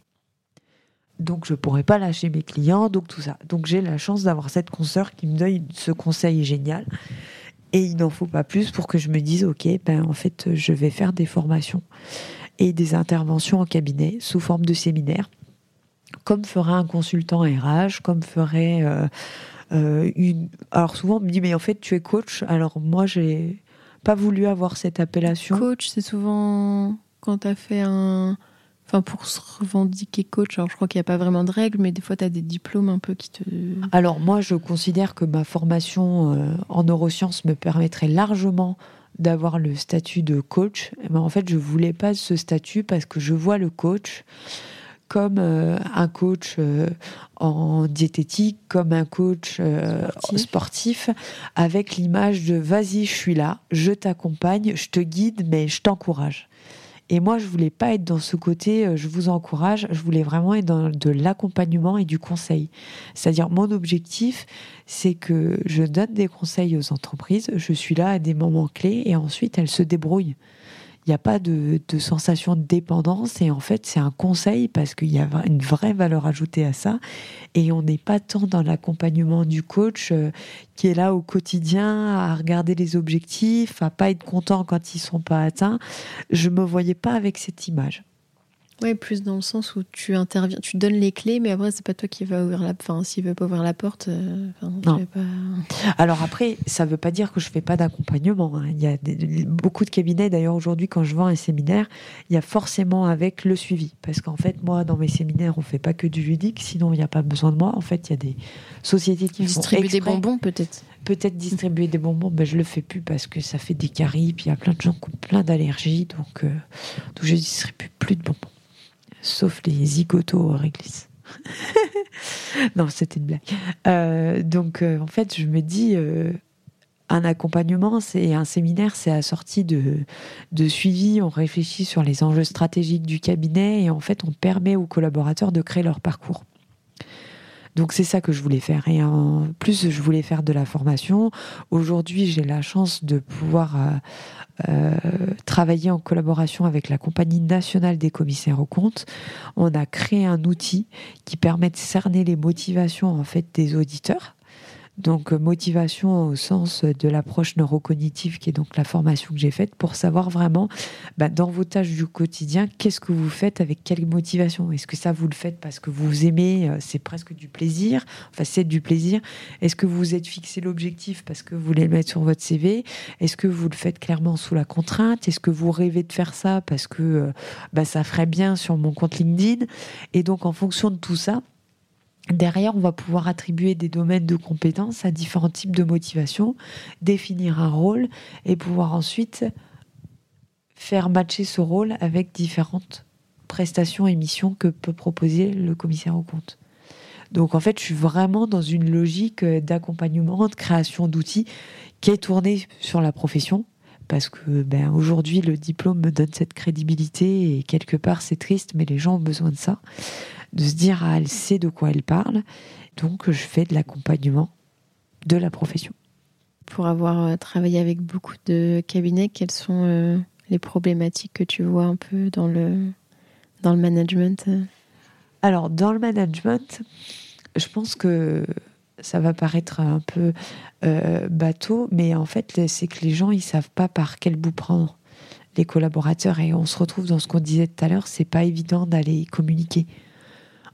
Donc je ne pourrais pas lâcher mes clients, donc tout ça. Donc j'ai la chance d'avoir cette consoeur qui me donne ce conseil génial. Et il n'en faut pas plus pour que je me dise, ok, ben en fait, je vais faire des formations et des interventions en cabinet sous forme de séminaire, comme ferait un consultant RH, comme ferait euh, euh, une. Alors souvent on me dit, mais en fait, tu es coach. Alors moi, j'ai pas voulu avoir cette appellation. Coach, c'est souvent quand tu as fait un. Enfin, pour se revendiquer coach, alors je crois qu'il n'y a pas vraiment de règles, mais des fois, tu as des diplômes un peu qui te. Alors, moi, je considère que ma formation euh, en neurosciences me permettrait largement d'avoir le statut de coach. Mais en fait, je voulais pas ce statut parce que je vois le coach comme euh, un coach euh, en diététique, comme un coach sportif. sportif, avec l'image de vas-y, je suis là, je t'accompagne, je te guide, mais je t'encourage. Et moi, je voulais pas être dans ce côté, euh, je vous encourage, je voulais vraiment être dans de l'accompagnement et du conseil. C'est-à-dire, mon objectif, c'est que je donne des conseils aux entreprises, je suis là à des moments clés et ensuite elles se débrouillent il n'y a pas de, sensation de dépendance et en fait c'est un conseil parce qu'il y a une vraie valeur ajoutée à ça et on n'est pas tant dans l'accompagnement du coach euh, qui est là au quotidien à regarder les objectifs, à pas être content quand ils sont pas atteints. Je me voyais pas avec cette image. Oui, plus dans le sens où tu interviens, tu donnes les clés, mais après, c'est pas toi qui va ouvrir la. Enfin, s'il veut pas ouvrir la porte, euh, non. Pas... Alors après, ça veut pas dire que je fais pas d'accompagnement. Hein. Il y a beaucoup de cabinets, d'ailleurs, aujourd'hui, quand je vends un séminaire, il y a forcément avec le suivi. Parce qu'en fait, moi, dans mes séminaires, on fait pas que du ludique, sinon il n'y a pas besoin de moi. En fait, il y a des sociétés qui distribuent des bonbons, peut-être. Peut-être distribuer des bonbons, mais je le fais plus parce que ça fait des caries, puis il y a plein de gens qui ont plein d'allergies, donc, euh, donc je distribue plus de bonbons sauf les zigotos réglisse. [laughs] non, c'était une blague. Euh, donc, euh, en fait, je me dis, euh, un accompagnement, c'est un séminaire, c'est assorti de, de suivi. On réfléchit sur les enjeux stratégiques du cabinet et en fait, on permet aux collaborateurs de créer leur parcours. Donc c'est ça que je voulais faire. Et en plus, je voulais faire de la formation. Aujourd'hui, j'ai la chance de pouvoir euh, travailler en collaboration avec la Compagnie nationale des commissaires aux comptes. On a créé un outil qui permet de cerner les motivations en fait des auditeurs donc euh, motivation au sens de l'approche neurocognitive qui est donc la formation que j'ai faite pour savoir vraiment bah, dans vos tâches du quotidien qu'est-ce que vous faites avec quelle motivation? Est-ce que ça vous le faites parce que vous aimez, euh, c'est presque du plaisir, enfin c'est du plaisir. Est-ce que vous vous êtes fixé l'objectif parce que vous voulez le mettre sur votre CV Est-ce que vous le faites clairement sous la contrainte? Est-ce que vous rêvez de faire ça parce que euh, bah, ça ferait bien sur mon compte LinkedIn? Et donc en fonction de tout ça, Derrière, on va pouvoir attribuer des domaines de compétences à différents types de motivations, définir un rôle et pouvoir ensuite faire matcher ce rôle avec différentes prestations et missions que peut proposer le commissaire au compte. Donc en fait, je suis vraiment dans une logique d'accompagnement, de création d'outils qui est tournée sur la profession. Parce que ben, aujourd'hui, le diplôme me donne cette crédibilité et quelque part, c'est triste, mais les gens ont besoin de ça de se dire ah, elle sait de quoi elle parle. Donc je fais de l'accompagnement de la profession. Pour avoir euh, travaillé avec beaucoup de cabinets, quelles sont euh, les problématiques que tu vois un peu dans le, dans le management? Alors dans le management, je pense que ça va paraître un peu bateau, mais en fait, c'est que les gens, ils savent pas par quel bout prendre les collaborateurs. Et on se retrouve dans ce qu'on disait tout à l'heure, c'est pas évident d'aller communiquer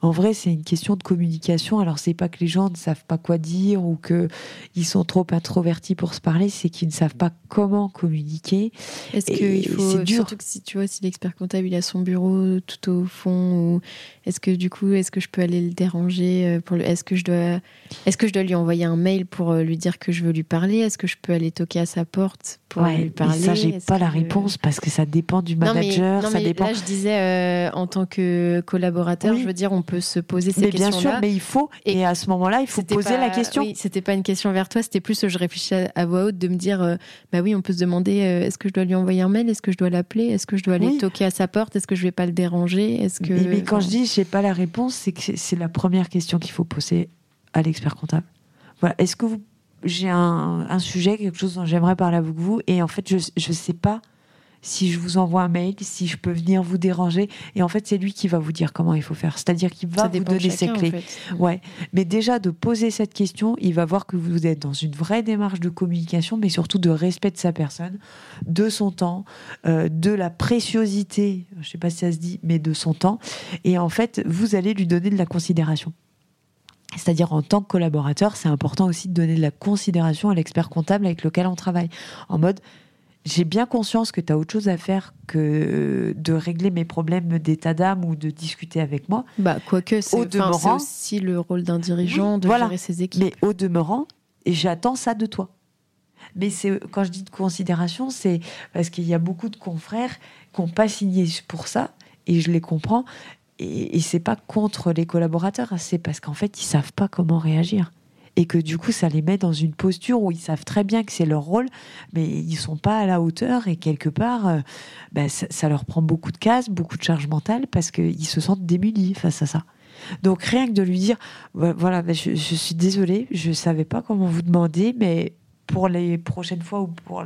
en vrai, c'est une question de communication. Alors, c'est pas que les gens ne savent pas quoi dire ou qu'ils sont trop introvertis pour se parler, c'est qu'ils ne savent pas comment communiquer. Est-ce qu'il faut, surtout que si tu vois, si l'expert comptable il a son bureau tout au fond, ou est-ce que du coup, est-ce que je peux aller le déranger euh, pour le, est-ce que je dois, est-ce que je dois lui envoyer un mail pour euh, lui dire que je veux lui parler? Est-ce que je peux aller toquer à sa porte? Pour lui parler Ça, j'ai pas la réponse parce que ça dépend du manager. Non, mais, ça dépend. Là, je disais euh, en tant que collaborateur, je veux dire, on peut se poser ces questions-là. Bien sûr, mais il faut. Et, à ce moment-là, il faut poser la question. Oui, c'était pas une question vers toi, c'était plus je réfléchissais à, voix haute de me dire, euh, bah oui, on peut se demander, euh, est-ce que je dois lui envoyer un mail, est-ce que je dois l'appeler, est-ce que je dois aller toquer à sa porte, est-ce que je vais pas le déranger, est-ce que. Mais, quand je dis, je sais pas la réponse, c'est que c'est la première question qu'il faut poser à l'expert comptable. Voilà. Est-ce que vous j'ai un, un, sujet, quelque chose dont j'aimerais parler avec vous, et en fait, je ne sais pas si je vous envoie un mail, si je peux venir vous déranger. Et en fait, c'est lui qui va vous dire comment il faut faire. C'est-à-dire qu'il va vous donner ses clés. Ouais. Mais déjà, de poser cette question, il va voir que vous êtes dans une vraie démarche de communication, mais surtout de respect de sa personne, de son temps, euh, de la préciosité, je ne sais pas si ça se dit, mais de son temps. Et en fait, vous allez lui donner de la considération. C'est-à-dire en tant que collaborateur, c'est important aussi de donner de la considération à l'expert comptable avec lequel on travaille. En mode, j'ai bien conscience que tu as autre chose à faire que de régler mes problèmes d'état d'âme ou de discuter avec moi. Bah, quoique, c'est aussi le rôle d'un dirigeant de gérer ses équipes. Mais au demeurant, et j'attends ça de toi. Mais c'est quand je dis de considération, c'est parce qu'il y a beaucoup de confrères qui n'ont pas signé pour ça, et je les comprends. Et, et c'est pas contre les collaborateurs, c'est parce qu'en fait, ils savent pas comment réagir et que du coup ça les met dans une posture où ils savent très bien que c'est leur rôle, mais ils sont pas à la hauteur et quelque part euh, ben, ça, leur prend beaucoup de cases, beaucoup de charge mentale parce qu'ils se sentent démunis face à ça. Donc rien que de lui dire, voilà, ben, je, suis désolée, je savais pas comment vous demander, mais pour les prochaines fois ou pour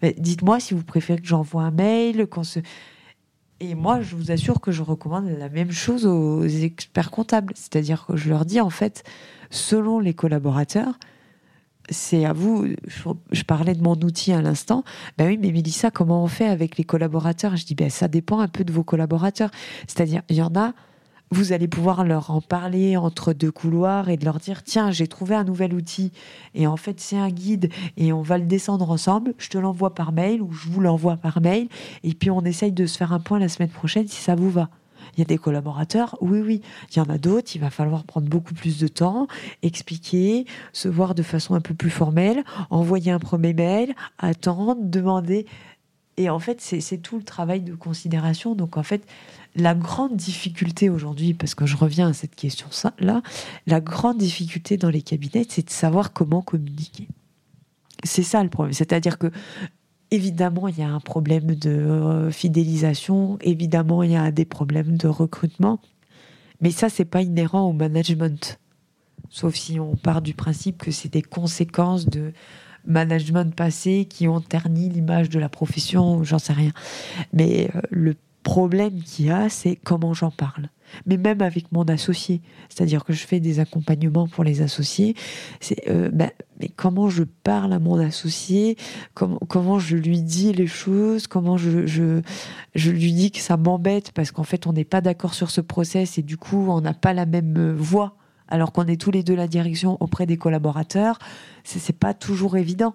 ben, dites-moi si vous préférez que j'envoie un mail, qu'on se et moi, je vous assure que je recommande la même chose aux experts comptables. C'est-à-dire que je leur dis, en fait, selon les collaborateurs, c'est à vous. Je, parlais de mon outil à l'instant. Ben oui, mais Mélissa, comment on fait avec les collaborateurs? Je dis, ben ça dépend un peu de vos collaborateurs. C'est-à-dire, il y en a, vous allez pouvoir leur en parler entre deux couloirs et de leur dire, tiens, j'ai trouvé un nouvel outil. Et en fait, c'est un guide et on va le descendre ensemble. Je te l'envoie par mail ou je vous l'envoie par mail. Et puis, on essaye de se faire un point la semaine prochaine si ça vous va. Il y a des collaborateurs, oui, oui. Il y en a d'autres, il va falloir prendre beaucoup plus de temps, expliquer, se voir de façon un peu plus formelle, envoyer un premier mail, attendre, demander. Et en fait, c'est tout le travail de considération. Donc, en fait, la grande difficulté aujourd'hui, parce que je reviens à cette question-là, la grande difficulté dans les cabinets, c'est de savoir comment communiquer. c'est ça le problème. C'est-à-dire que Évidemment, il y a un problème de euh, fidélisation, évidemment, il y a des problèmes de recrutement, mais ça, c'est pas inhérent au management. Sauf si on part du principe que c'est des conséquences de management passé qui ont terni l'image de la profession, j'en sais rien. Mais euh, le problème qu'il y a, c'est comment j'en parle mais même avec mon associé. C'est-à-dire que je fais des accompagnements pour les associés. C'est, euh, ben, mais comment je parle à mon associé, comment, je lui dis les choses, comment je, je, je lui dis que ça m'embête parce qu'en fait on n'est pas d'accord sur ce process et du coup on n'a pas la même voix alors qu'on est tous les deux la direction auprès des collaborateurs. C'est, pas toujours évident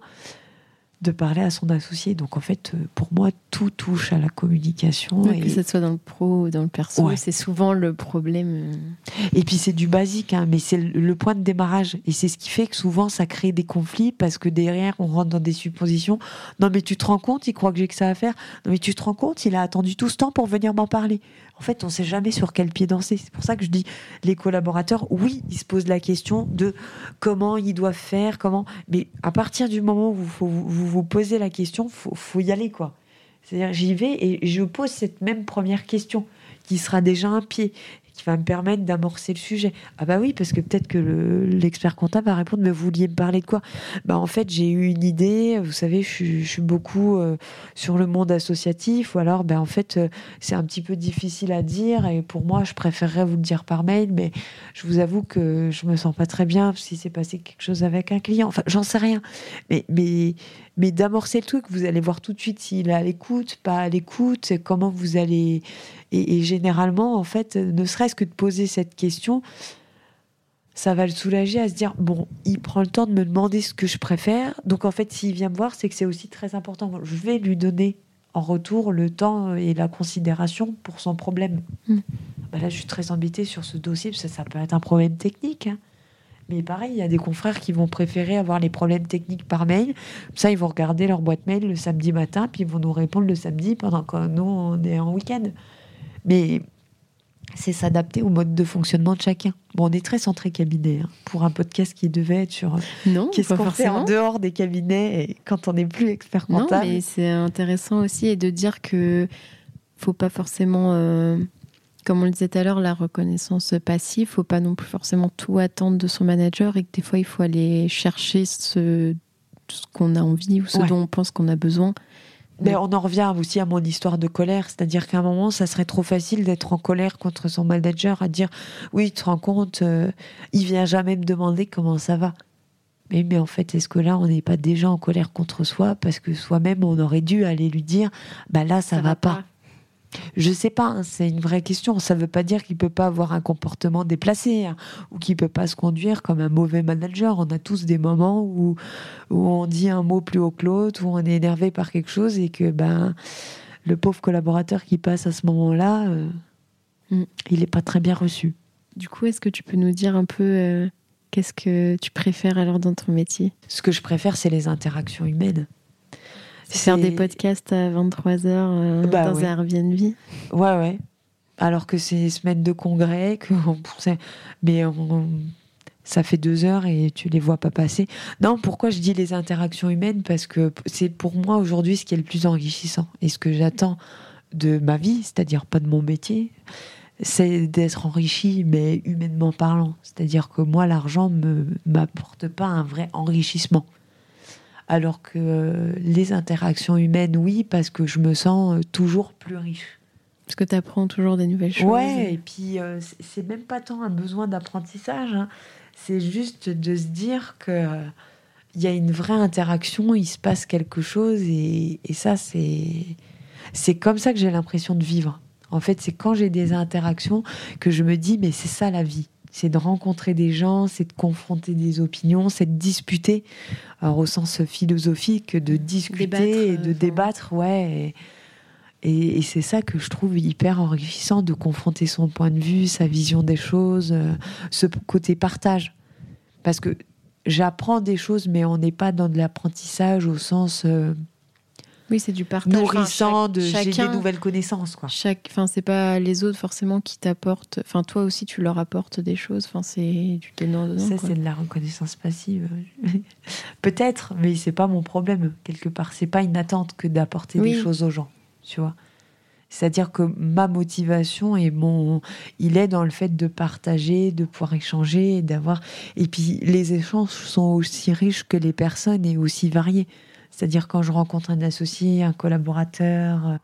de parler à son associé. Donc en fait, euh, pour moi, tout touche à la communication. et... Que ce soit dans le pro ou dans le perso, c'est souvent le problème. Euh. Et puis c'est du basique, hein, mais c'est le point de démarrage. Et c'est ce qui fait que souvent ça crée des conflits parce que derrière on rentre dans des suppositions. Non mais tu te rends compte, il croit que j'ai que ça à faire. Non mais tu te rends compte, il a attendu tout ce temps pour venir m'en parler. En fait, on ne sait jamais sur quel pied danser. C'est pour ça que je dis, les collaborateurs, oui, ils se posent la question de comment ils doivent faire, comment. Mais à partir du moment où vous vous, posez la question, faut, faut y aller, quoi. C'est-à-dire, j'y vais et je pose cette même première question qui sera déjà un pied qui va me permettre d'amorcer le sujet. Ah bah oui, parce que peut-être que l'expert comptable va répondre, mais vous vouliez me parler de quoi? Bah en fait, j'ai eu une idée, vous savez, je, suis beaucoup euh, sur le monde associatif, ou alors, ben en fait, euh, c'est un petit peu difficile à dire, et pour moi, je préférerais vous le dire par mail, mais je vous avoue que je me sens pas très bien si c'est passé quelque chose avec un client. Enfin, j'en sais rien. Mais, mais, mais d'amorcer le truc, vous allez voir tout de suite s'il est à l'écoute, pas à l'écoute, comment vous allez et, généralement, en fait, ne serait-ce que de poser cette question, ça va le soulager à se dire bon, il prend le temps de me demander ce que je préfère. Donc en fait, s'il vient me voir, c'est que c'est aussi très important. Je vais lui donner en retour le temps et la considération pour son problème. Mm. Bah là, je suis très embêtée sur ce dossier parce que ça peut être un problème technique. Hein. Mais pareil, il y a des confrères qui vont préférer avoir les problèmes techniques par mail. Ça, ils vont regarder leur boîte mail le samedi matin, puis ils vont nous répondre le samedi pendant que nous, on est en week-end. Mais c'est s'adapter au mode de fonctionnement de chacun. Bon, on est très centré cabinet hein, pour un podcast qui devait être sur non, qu'est-ce qu'on fait en dehors des cabinets et quand on n'est plus expert comptable. Non, mais c'est intéressant aussi et de dire que faut pas forcément, euh, comme on le disait tout à l'heure, la reconnaissance passive. Faut pas non plus forcément tout attendre de son manager et que des fois il faut aller chercher ce, ce qu'on a envie ou ce dont on pense qu'on a besoin mais on en revient aussi à mon histoire de colère, c'est-à-dire qu'à un moment, ça serait trop facile d'être en colère contre son manager, à dire oui, tu te rends compte, euh, il vient jamais me demander comment ça va. Mais, mais en fait, est-ce que là, on n'est pas déjà en colère contre soi parce que soi-même, on aurait dû aller lui dire, bah là, ça, va, pas. Je sais pas, hein, c'est une vraie question. Ça ne veut pas dire qu'il peut pas avoir un comportement déplacé hein, ou qu'il peut pas se conduire comme un mauvais manager. On a tous des moments où, où on dit un mot plus haut que l'autre, où on est énervé par quelque chose et que ben le pauvre collaborateur qui passe à ce moment-là, euh, mm. il n'est pas très bien reçu. Du coup, est-ce que tu peux nous dire un peu euh, qu'est-ce que tu préfères alors dans ton métier? Ce que je préfère, c'est les interactions humaines. Faire des podcasts à 23h euh, bah dans un Airbnb. Ouais, ouais. Alors que c'est semaine de congrès, que [laughs] mais ça fait deux heures et tu les vois pas passer. Non, pourquoi je dis les interactions humaines? Parce que c'est pour moi aujourd'hui ce qui est le plus enrichissant et ce que j'attends de ma vie, c'est-à-dire pas de mon métier, c'est d'être enrichi, mais humainement parlant. C'est-à-dire que moi, l'argent ne m'apporte pas un vrai enrichissement alors que euh, les interactions humaines, oui, parce que je me sens euh, toujours plus riche. Parce que tu apprends toujours des nouvelles choses. Ouais, et puis euh, c'est même pas tant un besoin d'apprentissage, hein. c'est juste de se dire que il y a une vraie interaction, il se passe quelque chose, et, et ça, c'est c'est comme ça que j'ai l'impression de vivre. En fait, c'est quand j'ai des interactions que je me dis, mais c'est ça la vie c'est de rencontrer des gens, c'est de confronter des opinions, c'est de disputer, alors au sens philosophique, de discuter et de euh, débattre, ouais. Et, c'est ça que je trouve hyper enrichissant, de confronter son point de vue, sa vision des choses, euh, ce côté partage. Parce que j'apprends des choses, mais on n'est pas dans de l'apprentissage au sens... Euh, oui, c'est du partage. Nourrissant, de j'ai des nouvelles connaissances. Quoi. Chaque, enfin, c'est pas les autres forcément qui t'apportent. Enfin, toi aussi, tu leur apportes des choses. Enfin, c'est du donnant Ça, c'est de la reconnaissance passive. [laughs] Peut-être, mais c'est pas mon problème quelque part. C'est pas une attente que d'apporter des choses aux gens, tu vois. C'est-à-dire que ma motivation et mon, il est dans le fait de partager, de pouvoir échanger, d'avoir. Et puis les échanges sont aussi riches que les personnes et aussi variés. C'est-à-dire quand je rencontre un associé, un collaborateur, euh,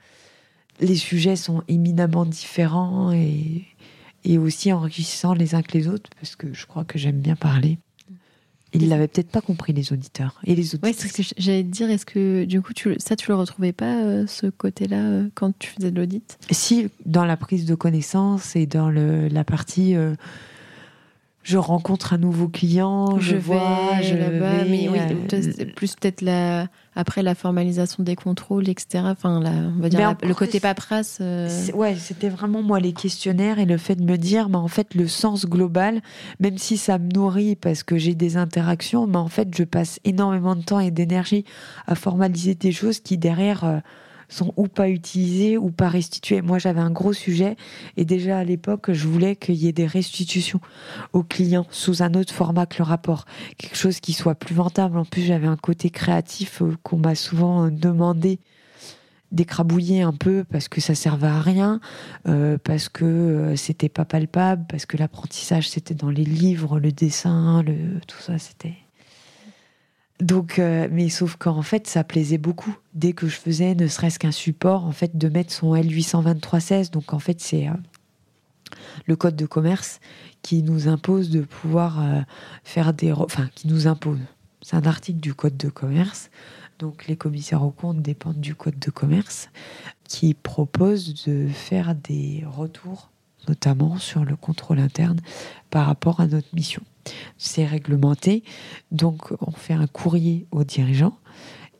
les sujets sont éminemment différents et, et aussi enrichissants les uns que les autres, parce que je crois que j'aime bien parler. Ils l'avaient peut-être pas compris les auditeurs et les auditeurs. Ouais, c'est ce que j'allais te dire. Est-ce que du coup, tu, ça, tu le retrouvais pas euh, ce côté-là euh, quand tu faisais de l'audit? Si, dans la prise de connaissance et dans le, la partie je rencontre un nouveau client, je, vois, je là-bas, mais oui, euh, plus peut-être la, après la formalisation des contrôles, etc. Enfin, la, on va dire le côté paperasse. Euh. Ouais, c'était vraiment moi les questionnaires et le fait de me dire, mais en fait, le sens global, même si ça me nourrit parce que j'ai des interactions, mais en fait, je passe énormément de temps et d'énergie à formaliser des choses qui derrière. Euh, sont ou pas utilisés ou pas restitués. Moi, j'avais un gros sujet et déjà à l'époque, je voulais qu'il y ait des restitutions aux clients sous un autre format que le rapport, quelque chose qui soit plus ventable. En plus, j'avais un côté créatif euh, qu'on m'a souvent demandé d'écrabouiller un peu parce que ça servait à rien, euh, parce que euh, c'était pas palpable, parce que l'apprentissage c'était dans les livres, le dessin, le tout ça c'était donc, euh, mais sauf qu'en fait, ça plaisait beaucoup. Dès que je faisais ne serait-ce qu'un support, en fait, de mettre son L823-16. Donc, en fait, c'est euh, le code de commerce qui nous impose de pouvoir euh, faire des. Enfin, qui nous impose. C'est un article du code de commerce. Donc, les commissaires aux comptes dépendent du code de commerce qui propose de faire des retours, notamment sur le contrôle interne par rapport à notre mission c'est réglementé. Donc, on fait un courrier aux dirigeants.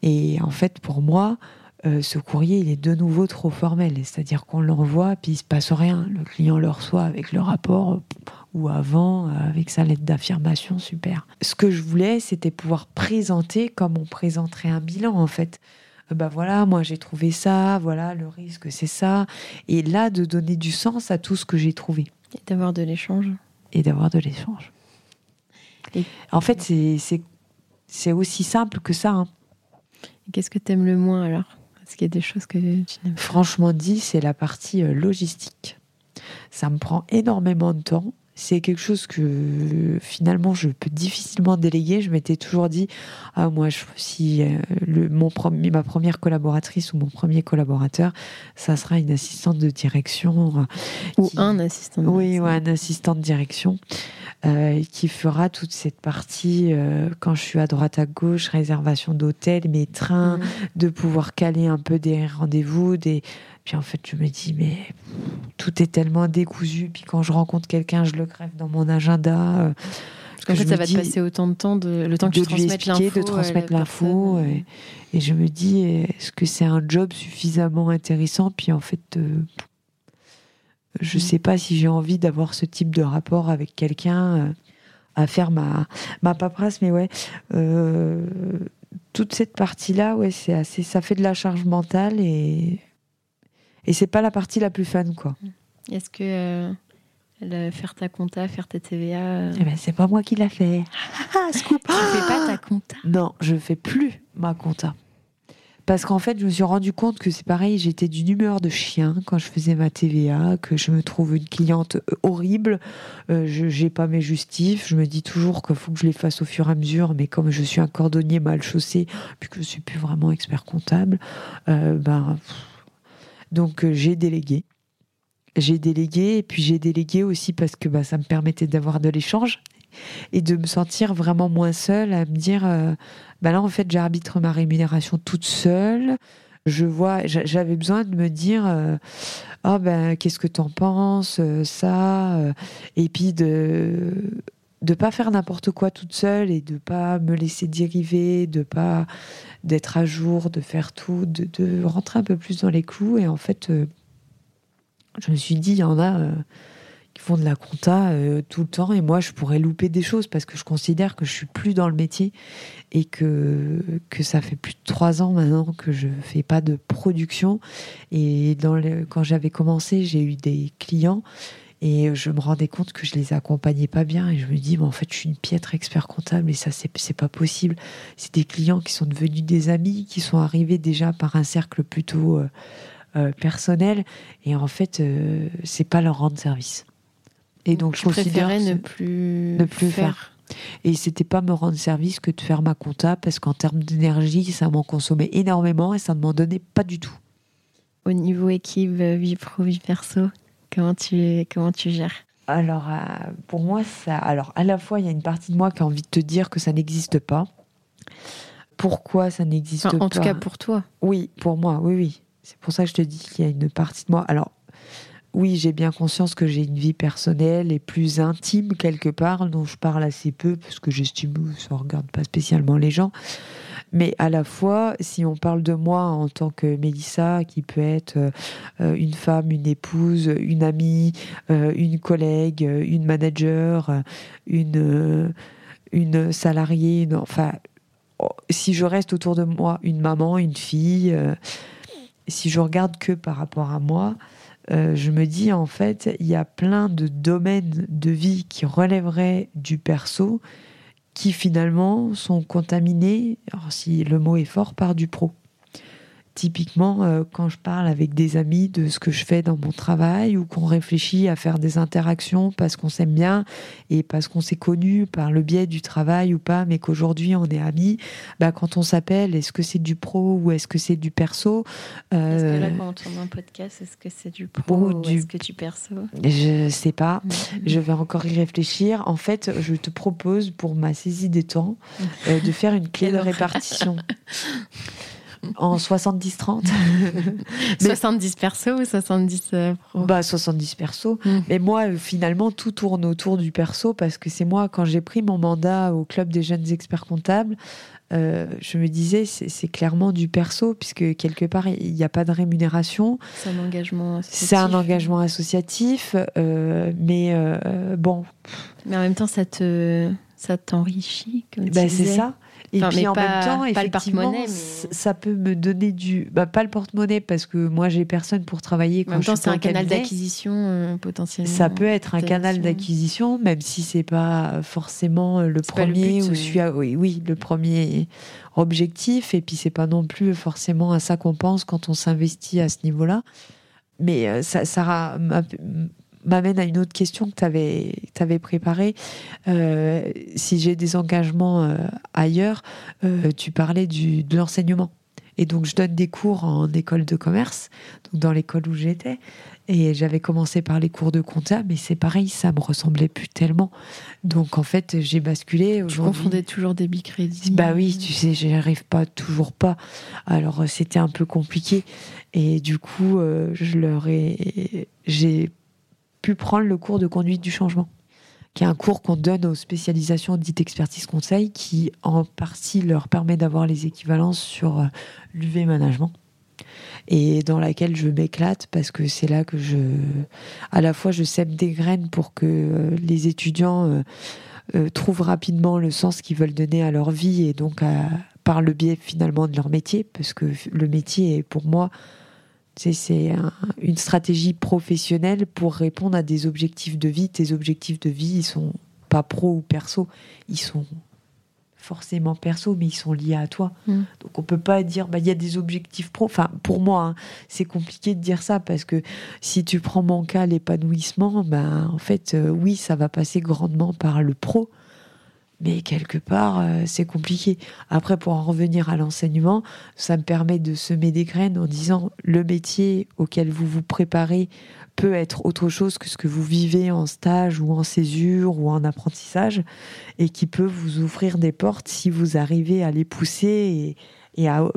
Et en fait, pour moi, euh, ce courrier, il est de nouveau trop formel. C'est-à-dire qu'on l'envoie, puis il se passe rien. Le client le reçoit avec le rapport, euh, ou avant, euh, avec sa lettre d'affirmation, super. Ce que je voulais, c'était pouvoir présenter comme on présenterait un bilan, en fait. bah voilà, moi j'ai trouvé ça, voilà, le risque c'est ça. Et là, de donner du sens à tout ce que j'ai trouvé. Et d'avoir de l'échange. Et d'avoir de l'échange. En fait, c'est aussi simple que ça. Hein. Qu'est-ce que tu aimes le moins alors? Est-ce qu'il y a des choses que tu n'aimes Franchement dit, c'est la partie euh, logistique. Ça me prend énormément de temps c'est quelque chose que finalement je peux difficilement déléguer. Je m'étais toujours dit, ah moi, si euh, le, mon ma première collaboratrice ou mon premier collaborateur, ça sera une assistante de direction euh, ou un assistant. De oui, ou un assistant de direction euh, qui fera toute cette partie quand je suis à droite à gauche, réservation d'hôtel, mes trains, mmh. de pouvoir caler un peu des rendez-vous, des puis en fait, je me dis, mais tout est tellement décousu. Puis quand je rencontre quelqu'un, je le greffe dans mon agenda. Euh, Parce qu'en fait, ça va te passer autant de temps, de, le temps que tu transmettes l'info. De transmettre l'info. Et, et, je me dis, est-ce que c'est un job suffisamment intéressant? Puis en fait, euh, je ne mm. sais pas si j'ai envie d'avoir ce type de rapport avec quelqu'un euh, à faire ma, ma paperasse. Mais ouais, toute cette partie-là, ouais, c'est assez, ça fait de la charge mentale et et c'est pas la partie la plus fun, quoi. Est-ce que euh, faire ta compta, faire ta TVA euh, eh ben, C'est pas moi qui l'a fait. [laughs] Scoop Tu fais pas ta compta [gasps] Non, je fais plus ma compta. Parce qu'en fait, je me suis rendu compte que c'est pareil, j'étais d'une humeur de chien quand je faisais ma TVA, que je me trouve une cliente euh, horrible, je n'ai pas mes justifs, je me dis toujours qu'il faut que je les fasse au fur et à mesure, mais comme je suis un cordonnier mal chaussé, puis que je suis plus vraiment expert comptable, ben donc euh, j'ai délégué. J'ai délégué et puis j'ai délégué aussi parce que bah, ça me permettait d'avoir de l'échange et de me sentir vraiment moins seule à me dire euh, bah là en fait j'arbitre ma rémunération toute seule je vois j'avais besoin de me dire euh, oh ben qu'est-ce que t'en penses ça et puis de de pas faire n'importe quoi toute seule et de pas me laisser dériver, de pas d'être à jour, de faire tout, de, rentrer un peu plus dans les clous. Et en fait, euh, je me suis dit, il y en a euh, font de la compta euh, tout le temps et moi je pourrais louper des choses parce que je considère que je suis plus dans le métier et que que ça fait plus de trois ans maintenant que je fais pas de production et quand j'avais commencé j'ai eu des clients et je me rendais compte que je les accompagnais pas bien. Et je me dis mais en fait je suis une piètre expert comptable et ça c'est c'est pas possible. C'est des clients qui sont devenus des amis qui sont arrivés déjà par un cercle plutôt euh, euh, personnel. Et en fait c'est pas leur rendre service. Et donc, je considérais ne plus, ne plus faire. Et c'était pas me rendre service que de faire ma compta, parce qu'en termes d'énergie, ça m'en consommait énormément et ça ne m'en donnait pas du tout. Au niveau équipe, euh, vie pro, vie perso, comment tu, comment tu gères? Alors, euh, pour moi, ça. Alors, à la fois, il y a une partie de moi qui a envie de te dire que ça n'existe pas. Pourquoi ça n'existe pas En tout cas, pour toi. Oui, pour moi, oui, oui. C'est pour ça que je te dis qu'il y a une partie de moi. Alors, oui, j'ai bien conscience que j'ai une vie personnelle et plus intime quelque part, dont je parle assez peu, parce que j'estime que ça ne regarde pas spécialement les gens. Mais à la fois, si on parle de moi en tant que Mélissa, qui peut être euh, une femme, une épouse, une amie, euh, une collègue, une manager, une, une salariée, enfin, oh, si je reste autour de moi une maman, une fille, euh, si je regarde que par rapport à moi, euh, je me dis en fait, il y a plein de domaines de vie qui relèveraient du perso qui finalement sont contaminés, si le mot est fort, par du pro. Typiquement, euh, quand je parle avec des amis de ce que je fais dans mon travail ou qu'on réfléchit à faire des interactions parce qu'on s'aime bien et parce qu'on s'est connu par le biais du travail ou pas, mais qu'aujourd'hui on est amis, bah, quand on s'appelle, est-ce que c'est du pro ou est-ce que c'est du perso euh... Est-ce que là, quand on tourne un podcast, est-ce que c'est du pro ou, est-ce que du perso? Je sais pas. Mm-hmm. Je vais encore y réfléchir. En fait, je te propose pour ma saisie des temps euh, de faire une clé de répartition. [laughs] [laughs] en 70-30. 70 perso ou 70 euh, pro Bah 70 perso. Hmm. Mais moi, euh, finalement, tout tourne autour du perso parce que c'est moi, quand j'ai pris mon mandat au Club des jeunes experts comptables, euh, je me disais, c'est clairement du perso, puisque quelque part, il n'y a pas de rémunération. C'est un engagement associatif. C'est un engagement associatif, mais bon. Mais en même temps, ça te ça t'enrichit. Bah, c'est ça. Et puis en même temps, effectivement, ça peut me donner du. Bah, pas le porte-monnaie parce que moi j'ai personne pour travailler. Quand en même temps, c'est un canal d'acquisition euh, potentiellement. Ça peut être un canal d'acquisition, même si c'est pas forcément le premier ou celui oui, oui, le premier objectif. Et puis c'est pas non plus forcément à ça qu'on pense quand on s'investit à ce niveau-là. Mais euh, ça, ça m'amène à une autre question que tu avais, avais, préparée. Euh, si j'ai des engagements euh, ailleurs, euh, tu parlais du, de l'enseignement. Et donc, je donne des cours en école de commerce, donc dans l'école où j'étais. Et j'avais commencé par les cours de compta, mais c'est pareil, ça me ressemblait plus tellement. Donc, en fait, j'ai basculé. Tu confondais toujours des crédits Bah oui, tu sais, j'y arrive pas, toujours pas. Alors, c'était un peu compliqué. Et du coup, je leur ai. J'ai pu prendre le cours de conduite du changement, qui est un cours qu'on donne aux spécialisations dites expertise conseil, qui en partie leur permet d'avoir les équivalences sur euh, l'UV management et dans laquelle je m'éclate parce que c'est là que je, à la fois, je sème des graines pour que euh, les étudiants euh, trouvent rapidement le sens qu'ils veulent donner à leur vie et donc par le biais finalement de leur métier, parce que le métier est pour moi c'est une stratégie professionnelle pour répondre à des objectifs de vie. Tes objectifs de vie, ils sont pas pro ou perso, ils sont forcément perso, mais ils sont liés à toi. Mm. Donc on peut pas dire bah il y a des objectifs pro. Enfin pour moi, hein, c'est compliqué de dire ça parce que si tu prends mon cas l'épanouissement, ben en fait euh, oui ça va passer grandement par le pro, mais quelque part, euh, c'est compliqué. Après, pour en revenir à l'enseignement, ça me permet de semer des graines en disant le métier auquel vous vous préparez peut être autre chose que ce que vous vivez en stage ou en césure ou en apprentissage et qui peut vous ouvrir des portes si vous arrivez à les pousser et, et à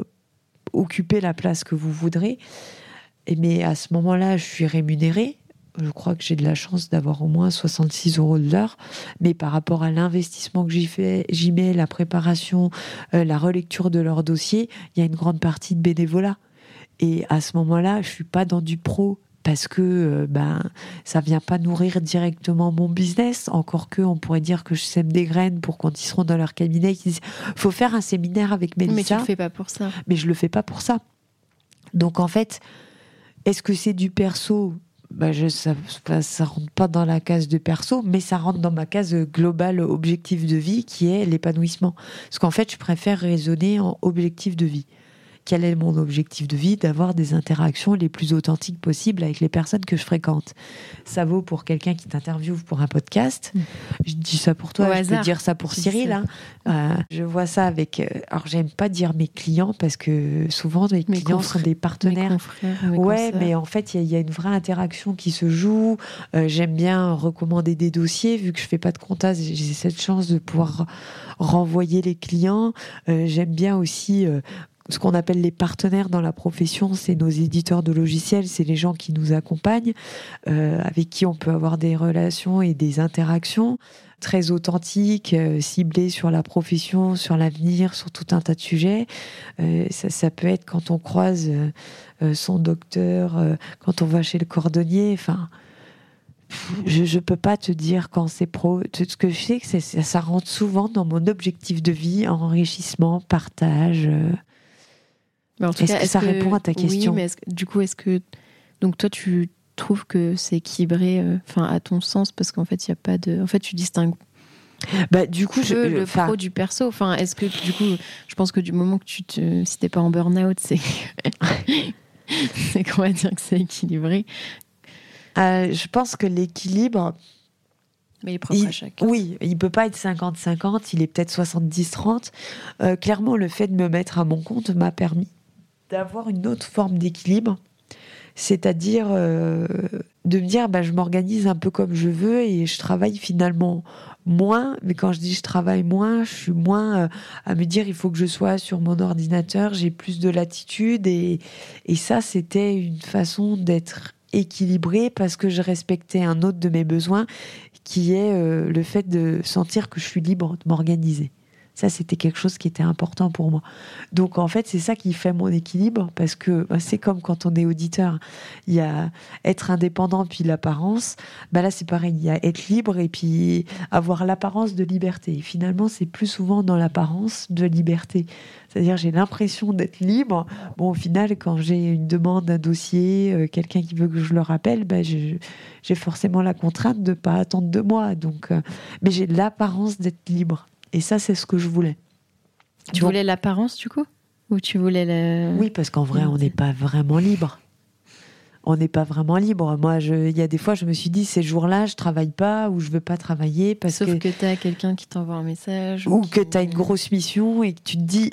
occuper la place que vous voudrez. Mais à ce moment-là, je suis rémunérée je crois que j'ai de la chance d'avoir au moins 66 euros de l'heure. Mais par rapport à l'investissement que j'y fais, j'y mets, la préparation, euh, la relecture de leur dossier, il y a une grande partie de bénévolat. Et à ce moment-là, je suis pas dans du pro parce que euh, ben ça vient pas nourrir directement mon business. Encore que on pourrait dire que je sème des graines pour quand ils seront dans leur cabinet, ils disent faut faire un séminaire avec Mélissa. Mais tu le fais pas pour ça. Mais je le fais pas pour ça. Donc en fait, est-ce que c'est du perso bah je, ça, ça rentre pas dans la case de perso, mais ça rentre dans ma case globale objectif de vie qui est l'épanouissement. Parce qu'en fait, je préfère raisonner en objectif de vie quel est mon objectif de vie D'avoir des interactions les plus authentiques possibles avec les personnes que je fréquente. Ça vaut pour quelqu'un qui t'interviewe pour un podcast. Mm. Je dis ça pour toi, je peux dire ça pour Cyril. Hein. Euh, je vois ça avec. Euh, alors, j'aime pas dire mes clients parce que souvent, mes, clients sont des partenaires. ouais, mais en fait, il y, a une vraie interaction qui se joue. Euh, j'aime bien recommander des dossiers, vu que je fais pas de comptage, j'ai cette chance de pouvoir renvoyer les clients. j'aime bien aussi ce qu'on appelle les partenaires dans la profession, c'est nos éditeurs de logiciels, c'est les gens qui nous accompagnent, euh, avec qui on peut avoir des relations et des interactions très authentiques, euh, ciblées sur la profession, sur l'avenir, sur tout un tas de sujets. Euh, ça, peut être quand on croise son docteur, quand on va chez le cordonnier, enfin je ne peux pas te dire quand c'est pro. Ce que je sais, que ça, ça rentre souvent dans mon objectif de vie, enrichissement, partage. Est-ce que ça répond à ta question Oui, mais du coup, est-ce que donc toi tu trouves que c'est équilibré, euh, à ton sens, parce qu'en fait il y a pas de, en fait tu distingues. Bah, du coup, je, le pro du perso. Enfin, est-ce que du coup, je pense que du moment que tu te, si t'es pas en burn-out, c'est [laughs] c'est qu'on va dire que c'est équilibré. Euh, je pense que l'équilibre, mais il est propre à chacun. Oui, il peut pas être 50-50, il est peut-être 70-30. Euh, clairement, le fait de me mettre à mon compte m'a permis d'avoir une autre forme d'équilibre, c'est-à-dire euh, de me dire bah, je m'organise un peu comme je veux et je travaille finalement moins, mais quand je dis je travaille moins, je suis moins euh, à me dire il faut que je sois sur mon ordinateur, j'ai plus de latitude. Et, et ça c'était une façon d'être équilibré parce que je respectais un autre de mes besoins qui est euh, le fait de sentir que je suis libre de m'organiser. Ça, c'était quelque chose qui était important pour moi. Donc, en fait, c'est ça qui fait mon équilibre, parce que bah, c'est comme quand on est auditeur. Il y a être indépendant, puis l'apparence. Bah là, c'est pareil. Il y a être libre et puis avoir l'apparence de liberté. Et finalement, c'est plus souvent dans l'apparence de liberté. C'est-à-dire, j'ai l'impression d'être libre. Bon, au final, quand j'ai une demande, un dossier, euh, quelqu'un qui veut que je le rappelle, bah, j'ai forcément la contrainte de ne pas attendre de moi. Donc, euh, mais j'ai l'apparence d'être libre. Et ça, c'est ce que je voulais. Tu voulais l'apparence, du coup? Ou tu voulais le... Oui, parce qu'en vrai, on n'est pas vraiment libre. On n'est pas vraiment libre. Moi, il y a des fois, je me suis dit, ces jours-là, je travaille pas ou je veux pas travailler parce Sauf que, que tu as quelqu'un qui t'envoie un message. Ou, que tu as une grosse mission et que tu te dis,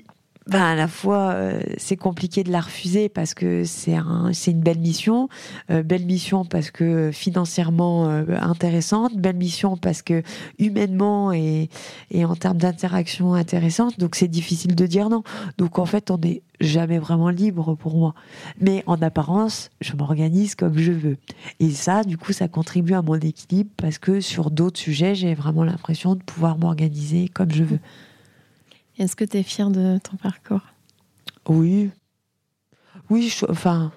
ben, à la fois, euh, c'est compliqué de la refuser parce que c'est un, c'est une belle mission, euh, belle mission parce que financièrement euh, intéressante, belle mission parce que humainement et, et en termes d'interaction intéressante. Donc c'est difficile de dire non. Donc en fait, on n'est jamais vraiment libre pour moi. Mais en apparence, je m'organise comme je veux. Et ça, du coup, ça contribue à mon équilibre parce que sur d'autres sujets, j'ai vraiment l'impression de pouvoir m'organiser comme je veux. Est-ce que tu es fier de ton parcours? Oui. Oui, enfin,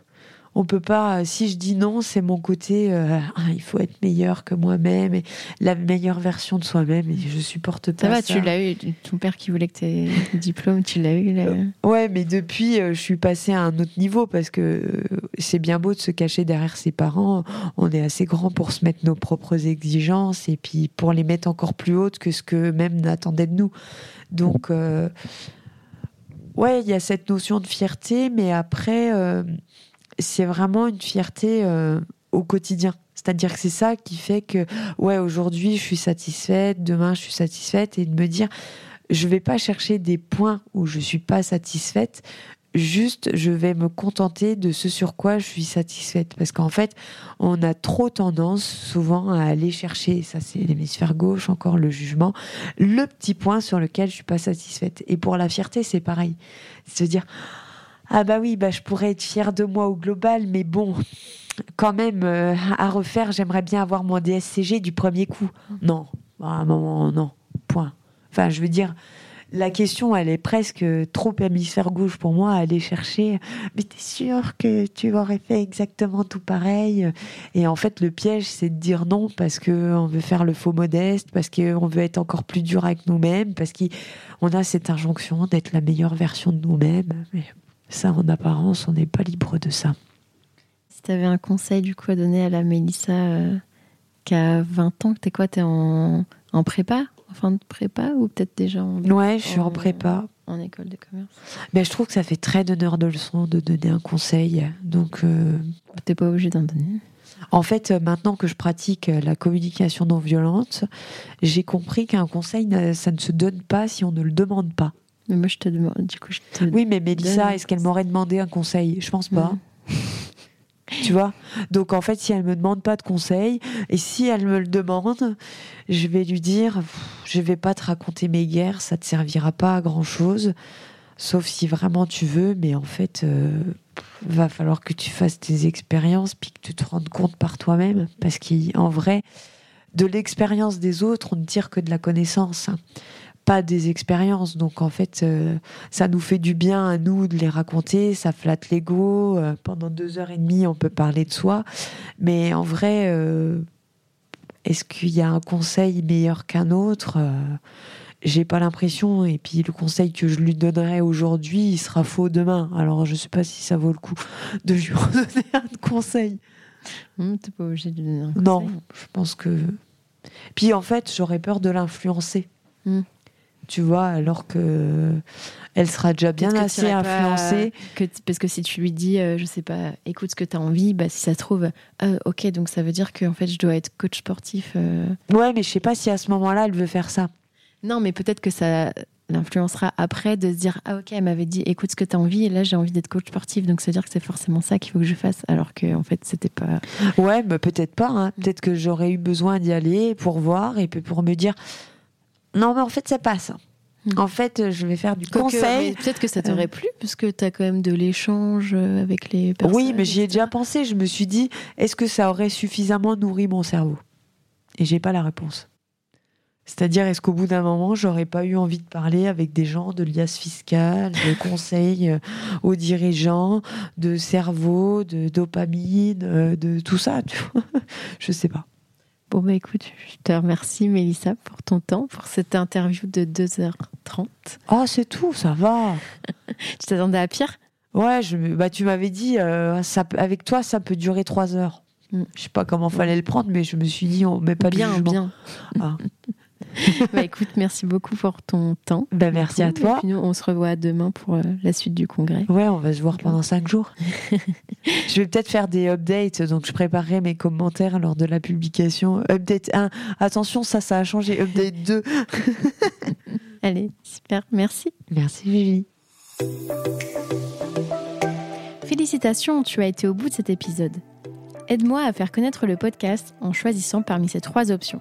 on peut pas. Si je dis non, c'est mon côté. Euh, ah, il faut être meilleur que moi-même et la meilleure version de soi-même. Et je supporte pas ça. Va, tu l'as eu. Ton père qui voulait que tu aies le diplôme, tu l'as eu. Là. Euh, ouais, mais depuis, euh, je suis passée à un autre niveau parce que c'est bien beau de se cacher derrière ses parents. On est assez grand pour se mettre nos propres exigences et puis pour les mettre encore plus hautes que ce que même n'attendaient de nous. Donc, euh, ouais, il y a cette notion de fierté, mais après, euh, c'est vraiment une fierté euh, au quotidien. C'est-à-dire que c'est ça qui fait que, ouais, aujourd'hui, je suis satisfaite, demain, je suis satisfaite, et de me dire, je vais pas chercher des points où je suis pas satisfaite. Juste, je vais me contenter de ce sur quoi je suis satisfaite. Parce qu'en fait, on a trop tendance souvent à aller chercher, ça c'est l'hémisphère gauche, encore le jugement, le petit point sur lequel je suis pas satisfaite. Et pour la fierté, c'est pareil. Se dire, ah bah oui, bah je pourrais être fière de moi au global, mais bon, quand même, euh, à refaire, j'aimerais bien avoir mon DSCG du premier coup. Non, à non, point. Enfin, je veux dire, la question, elle est presque trop hémisphère gauche pour moi, aller chercher. Mais t'es sûr que tu aurais fait exactement tout pareil? Et en fait, le piège, c'est de dire non parce que on veut faire le faux modeste, parce qu'on veut être encore plus dur avec nous-mêmes, parce qu'on a cette injonction d'être la meilleure version de nous-mêmes. Mais ça, en apparence, on n'est pas libre de ça. Si tu avais un conseil du coup à donner à la Mélissa euh, qui a 20 ans, t'es quoi? T'es en, en prépa? Fin de prépa ou peut-être déjà en. Ouais, je suis en, prépa. En école de commerce. Mais je trouve que ça fait très donneur de leçons de donner un conseil. Donc. Euh... T'es pas obligé d'en donner. En fait, euh, maintenant que je pratique euh, la communication non violente, j'ai compris qu'un conseil, ça ne se donne pas si on ne le demande pas. Mais moi, je te demande. Du coup, je te oui, mais Mélissa, est-ce qu'elle m'aurait demandé un conseil? Je pense pas. Tu vois? Donc en fait, si elle me demande pas de conseil et si elle me le demande, je vais lui dire je vais pas te raconter mes guerres, ça te servira pas à grand chose, sauf si vraiment tu veux. Mais en fait, euh, va falloir que tu fasses tes expériences puis que tu te rendes compte par toi-même, parce qu'en vrai, de l'expérience des autres, on ne tire que de la connaissance. Pas des expériences. Donc en fait, euh, ça nous fait du bien à nous de les raconter, ça flatte l'ego. Euh, pendant deux heures et demie, on peut parler de soi. Mais en vrai, euh, est-ce qu'il y a un conseil meilleur qu'un autre? J'ai pas l'impression. Et puis le conseil que je lui donnerai aujourd'hui, il sera faux demain. Alors je sais pas si ça vaut le coup de lui [laughs] donner un conseil. Mmh, T'es pas obligé de lui donner un conseil. Non, je pense que. Puis en fait, j'aurais peur de l'influencer. Mmh tu vois, alors que elle sera déjà bien assez influencée. Que, parce que si tu lui dis, euh, je sais pas, écoute ce que tu as envie, bah, si ça se trouve, euh, ok, donc ça veut dire que en fait, je dois être coach sportif. Euh. Ouais, mais je sais pas si à ce moment-là, elle veut faire ça. Non, mais peut-être que ça l'influencera après de se dire, ah ok, elle m'avait dit, écoute ce que tu as envie, et là, j'ai envie d'être coach sportif, donc ça veut dire que c'est forcément ça qu'il faut que je fasse, alors que en fait, c'était pas. Ouais, mais peut-être pas. Hein. Peut-être que j'aurais eu besoin d'y aller pour voir et puis pour me dire non, mais en fait, ça passe. Hmm. En fait, je vais faire du conseil. Peut-être que ça t'aurait euh. plu, puisque tu as quand même de l'échange euh, avec les personnes. Oui, mais j'y ai déjà pensé. Je me suis dit, est-ce que ça aurait suffisamment nourri mon cerveau? Et j'ai pas la réponse. C'est-à-dire, est-ce qu'au bout d'un moment, j'aurais pas eu envie de parler avec des gens de liasses fiscales, de [laughs] conseils euh, aux dirigeants, de cerveau, de dopamine, de tout ça tu vois? [laughs] Je sais pas. Bon, bah écoute, je te remercie, Mélissa, pour ton temps, pour cette interview de 2h30. Oh, c'est tout, ça va. [laughs] tu t'attendais à pire? Ouais, je, bah, tu m'avais dit, euh, ça, avec toi, ça peut durer 3 heures. Je mm. Je sais pas comment fallait le prendre, mais je me suis dit, on met pas bien, Bien, ah. [laughs] [laughs] bah, écoute, merci beaucoup pour ton temps. Bah, merci à toi. Et puis nous, on se revoit demain pour euh, la suite du congrès. Ouais, on va se voir pendant cinq jours. [laughs] je vais peut-être faire des updates, donc je préparerai mes commentaires lors de la publication. Update 1, attention, ça, ça a changé. Update 2. [laughs] Allez, super, merci. Merci Vivi. Félicitations, tu as été au bout de cet épisode. Aide-moi à faire connaître le podcast en choisissant parmi ces trois options.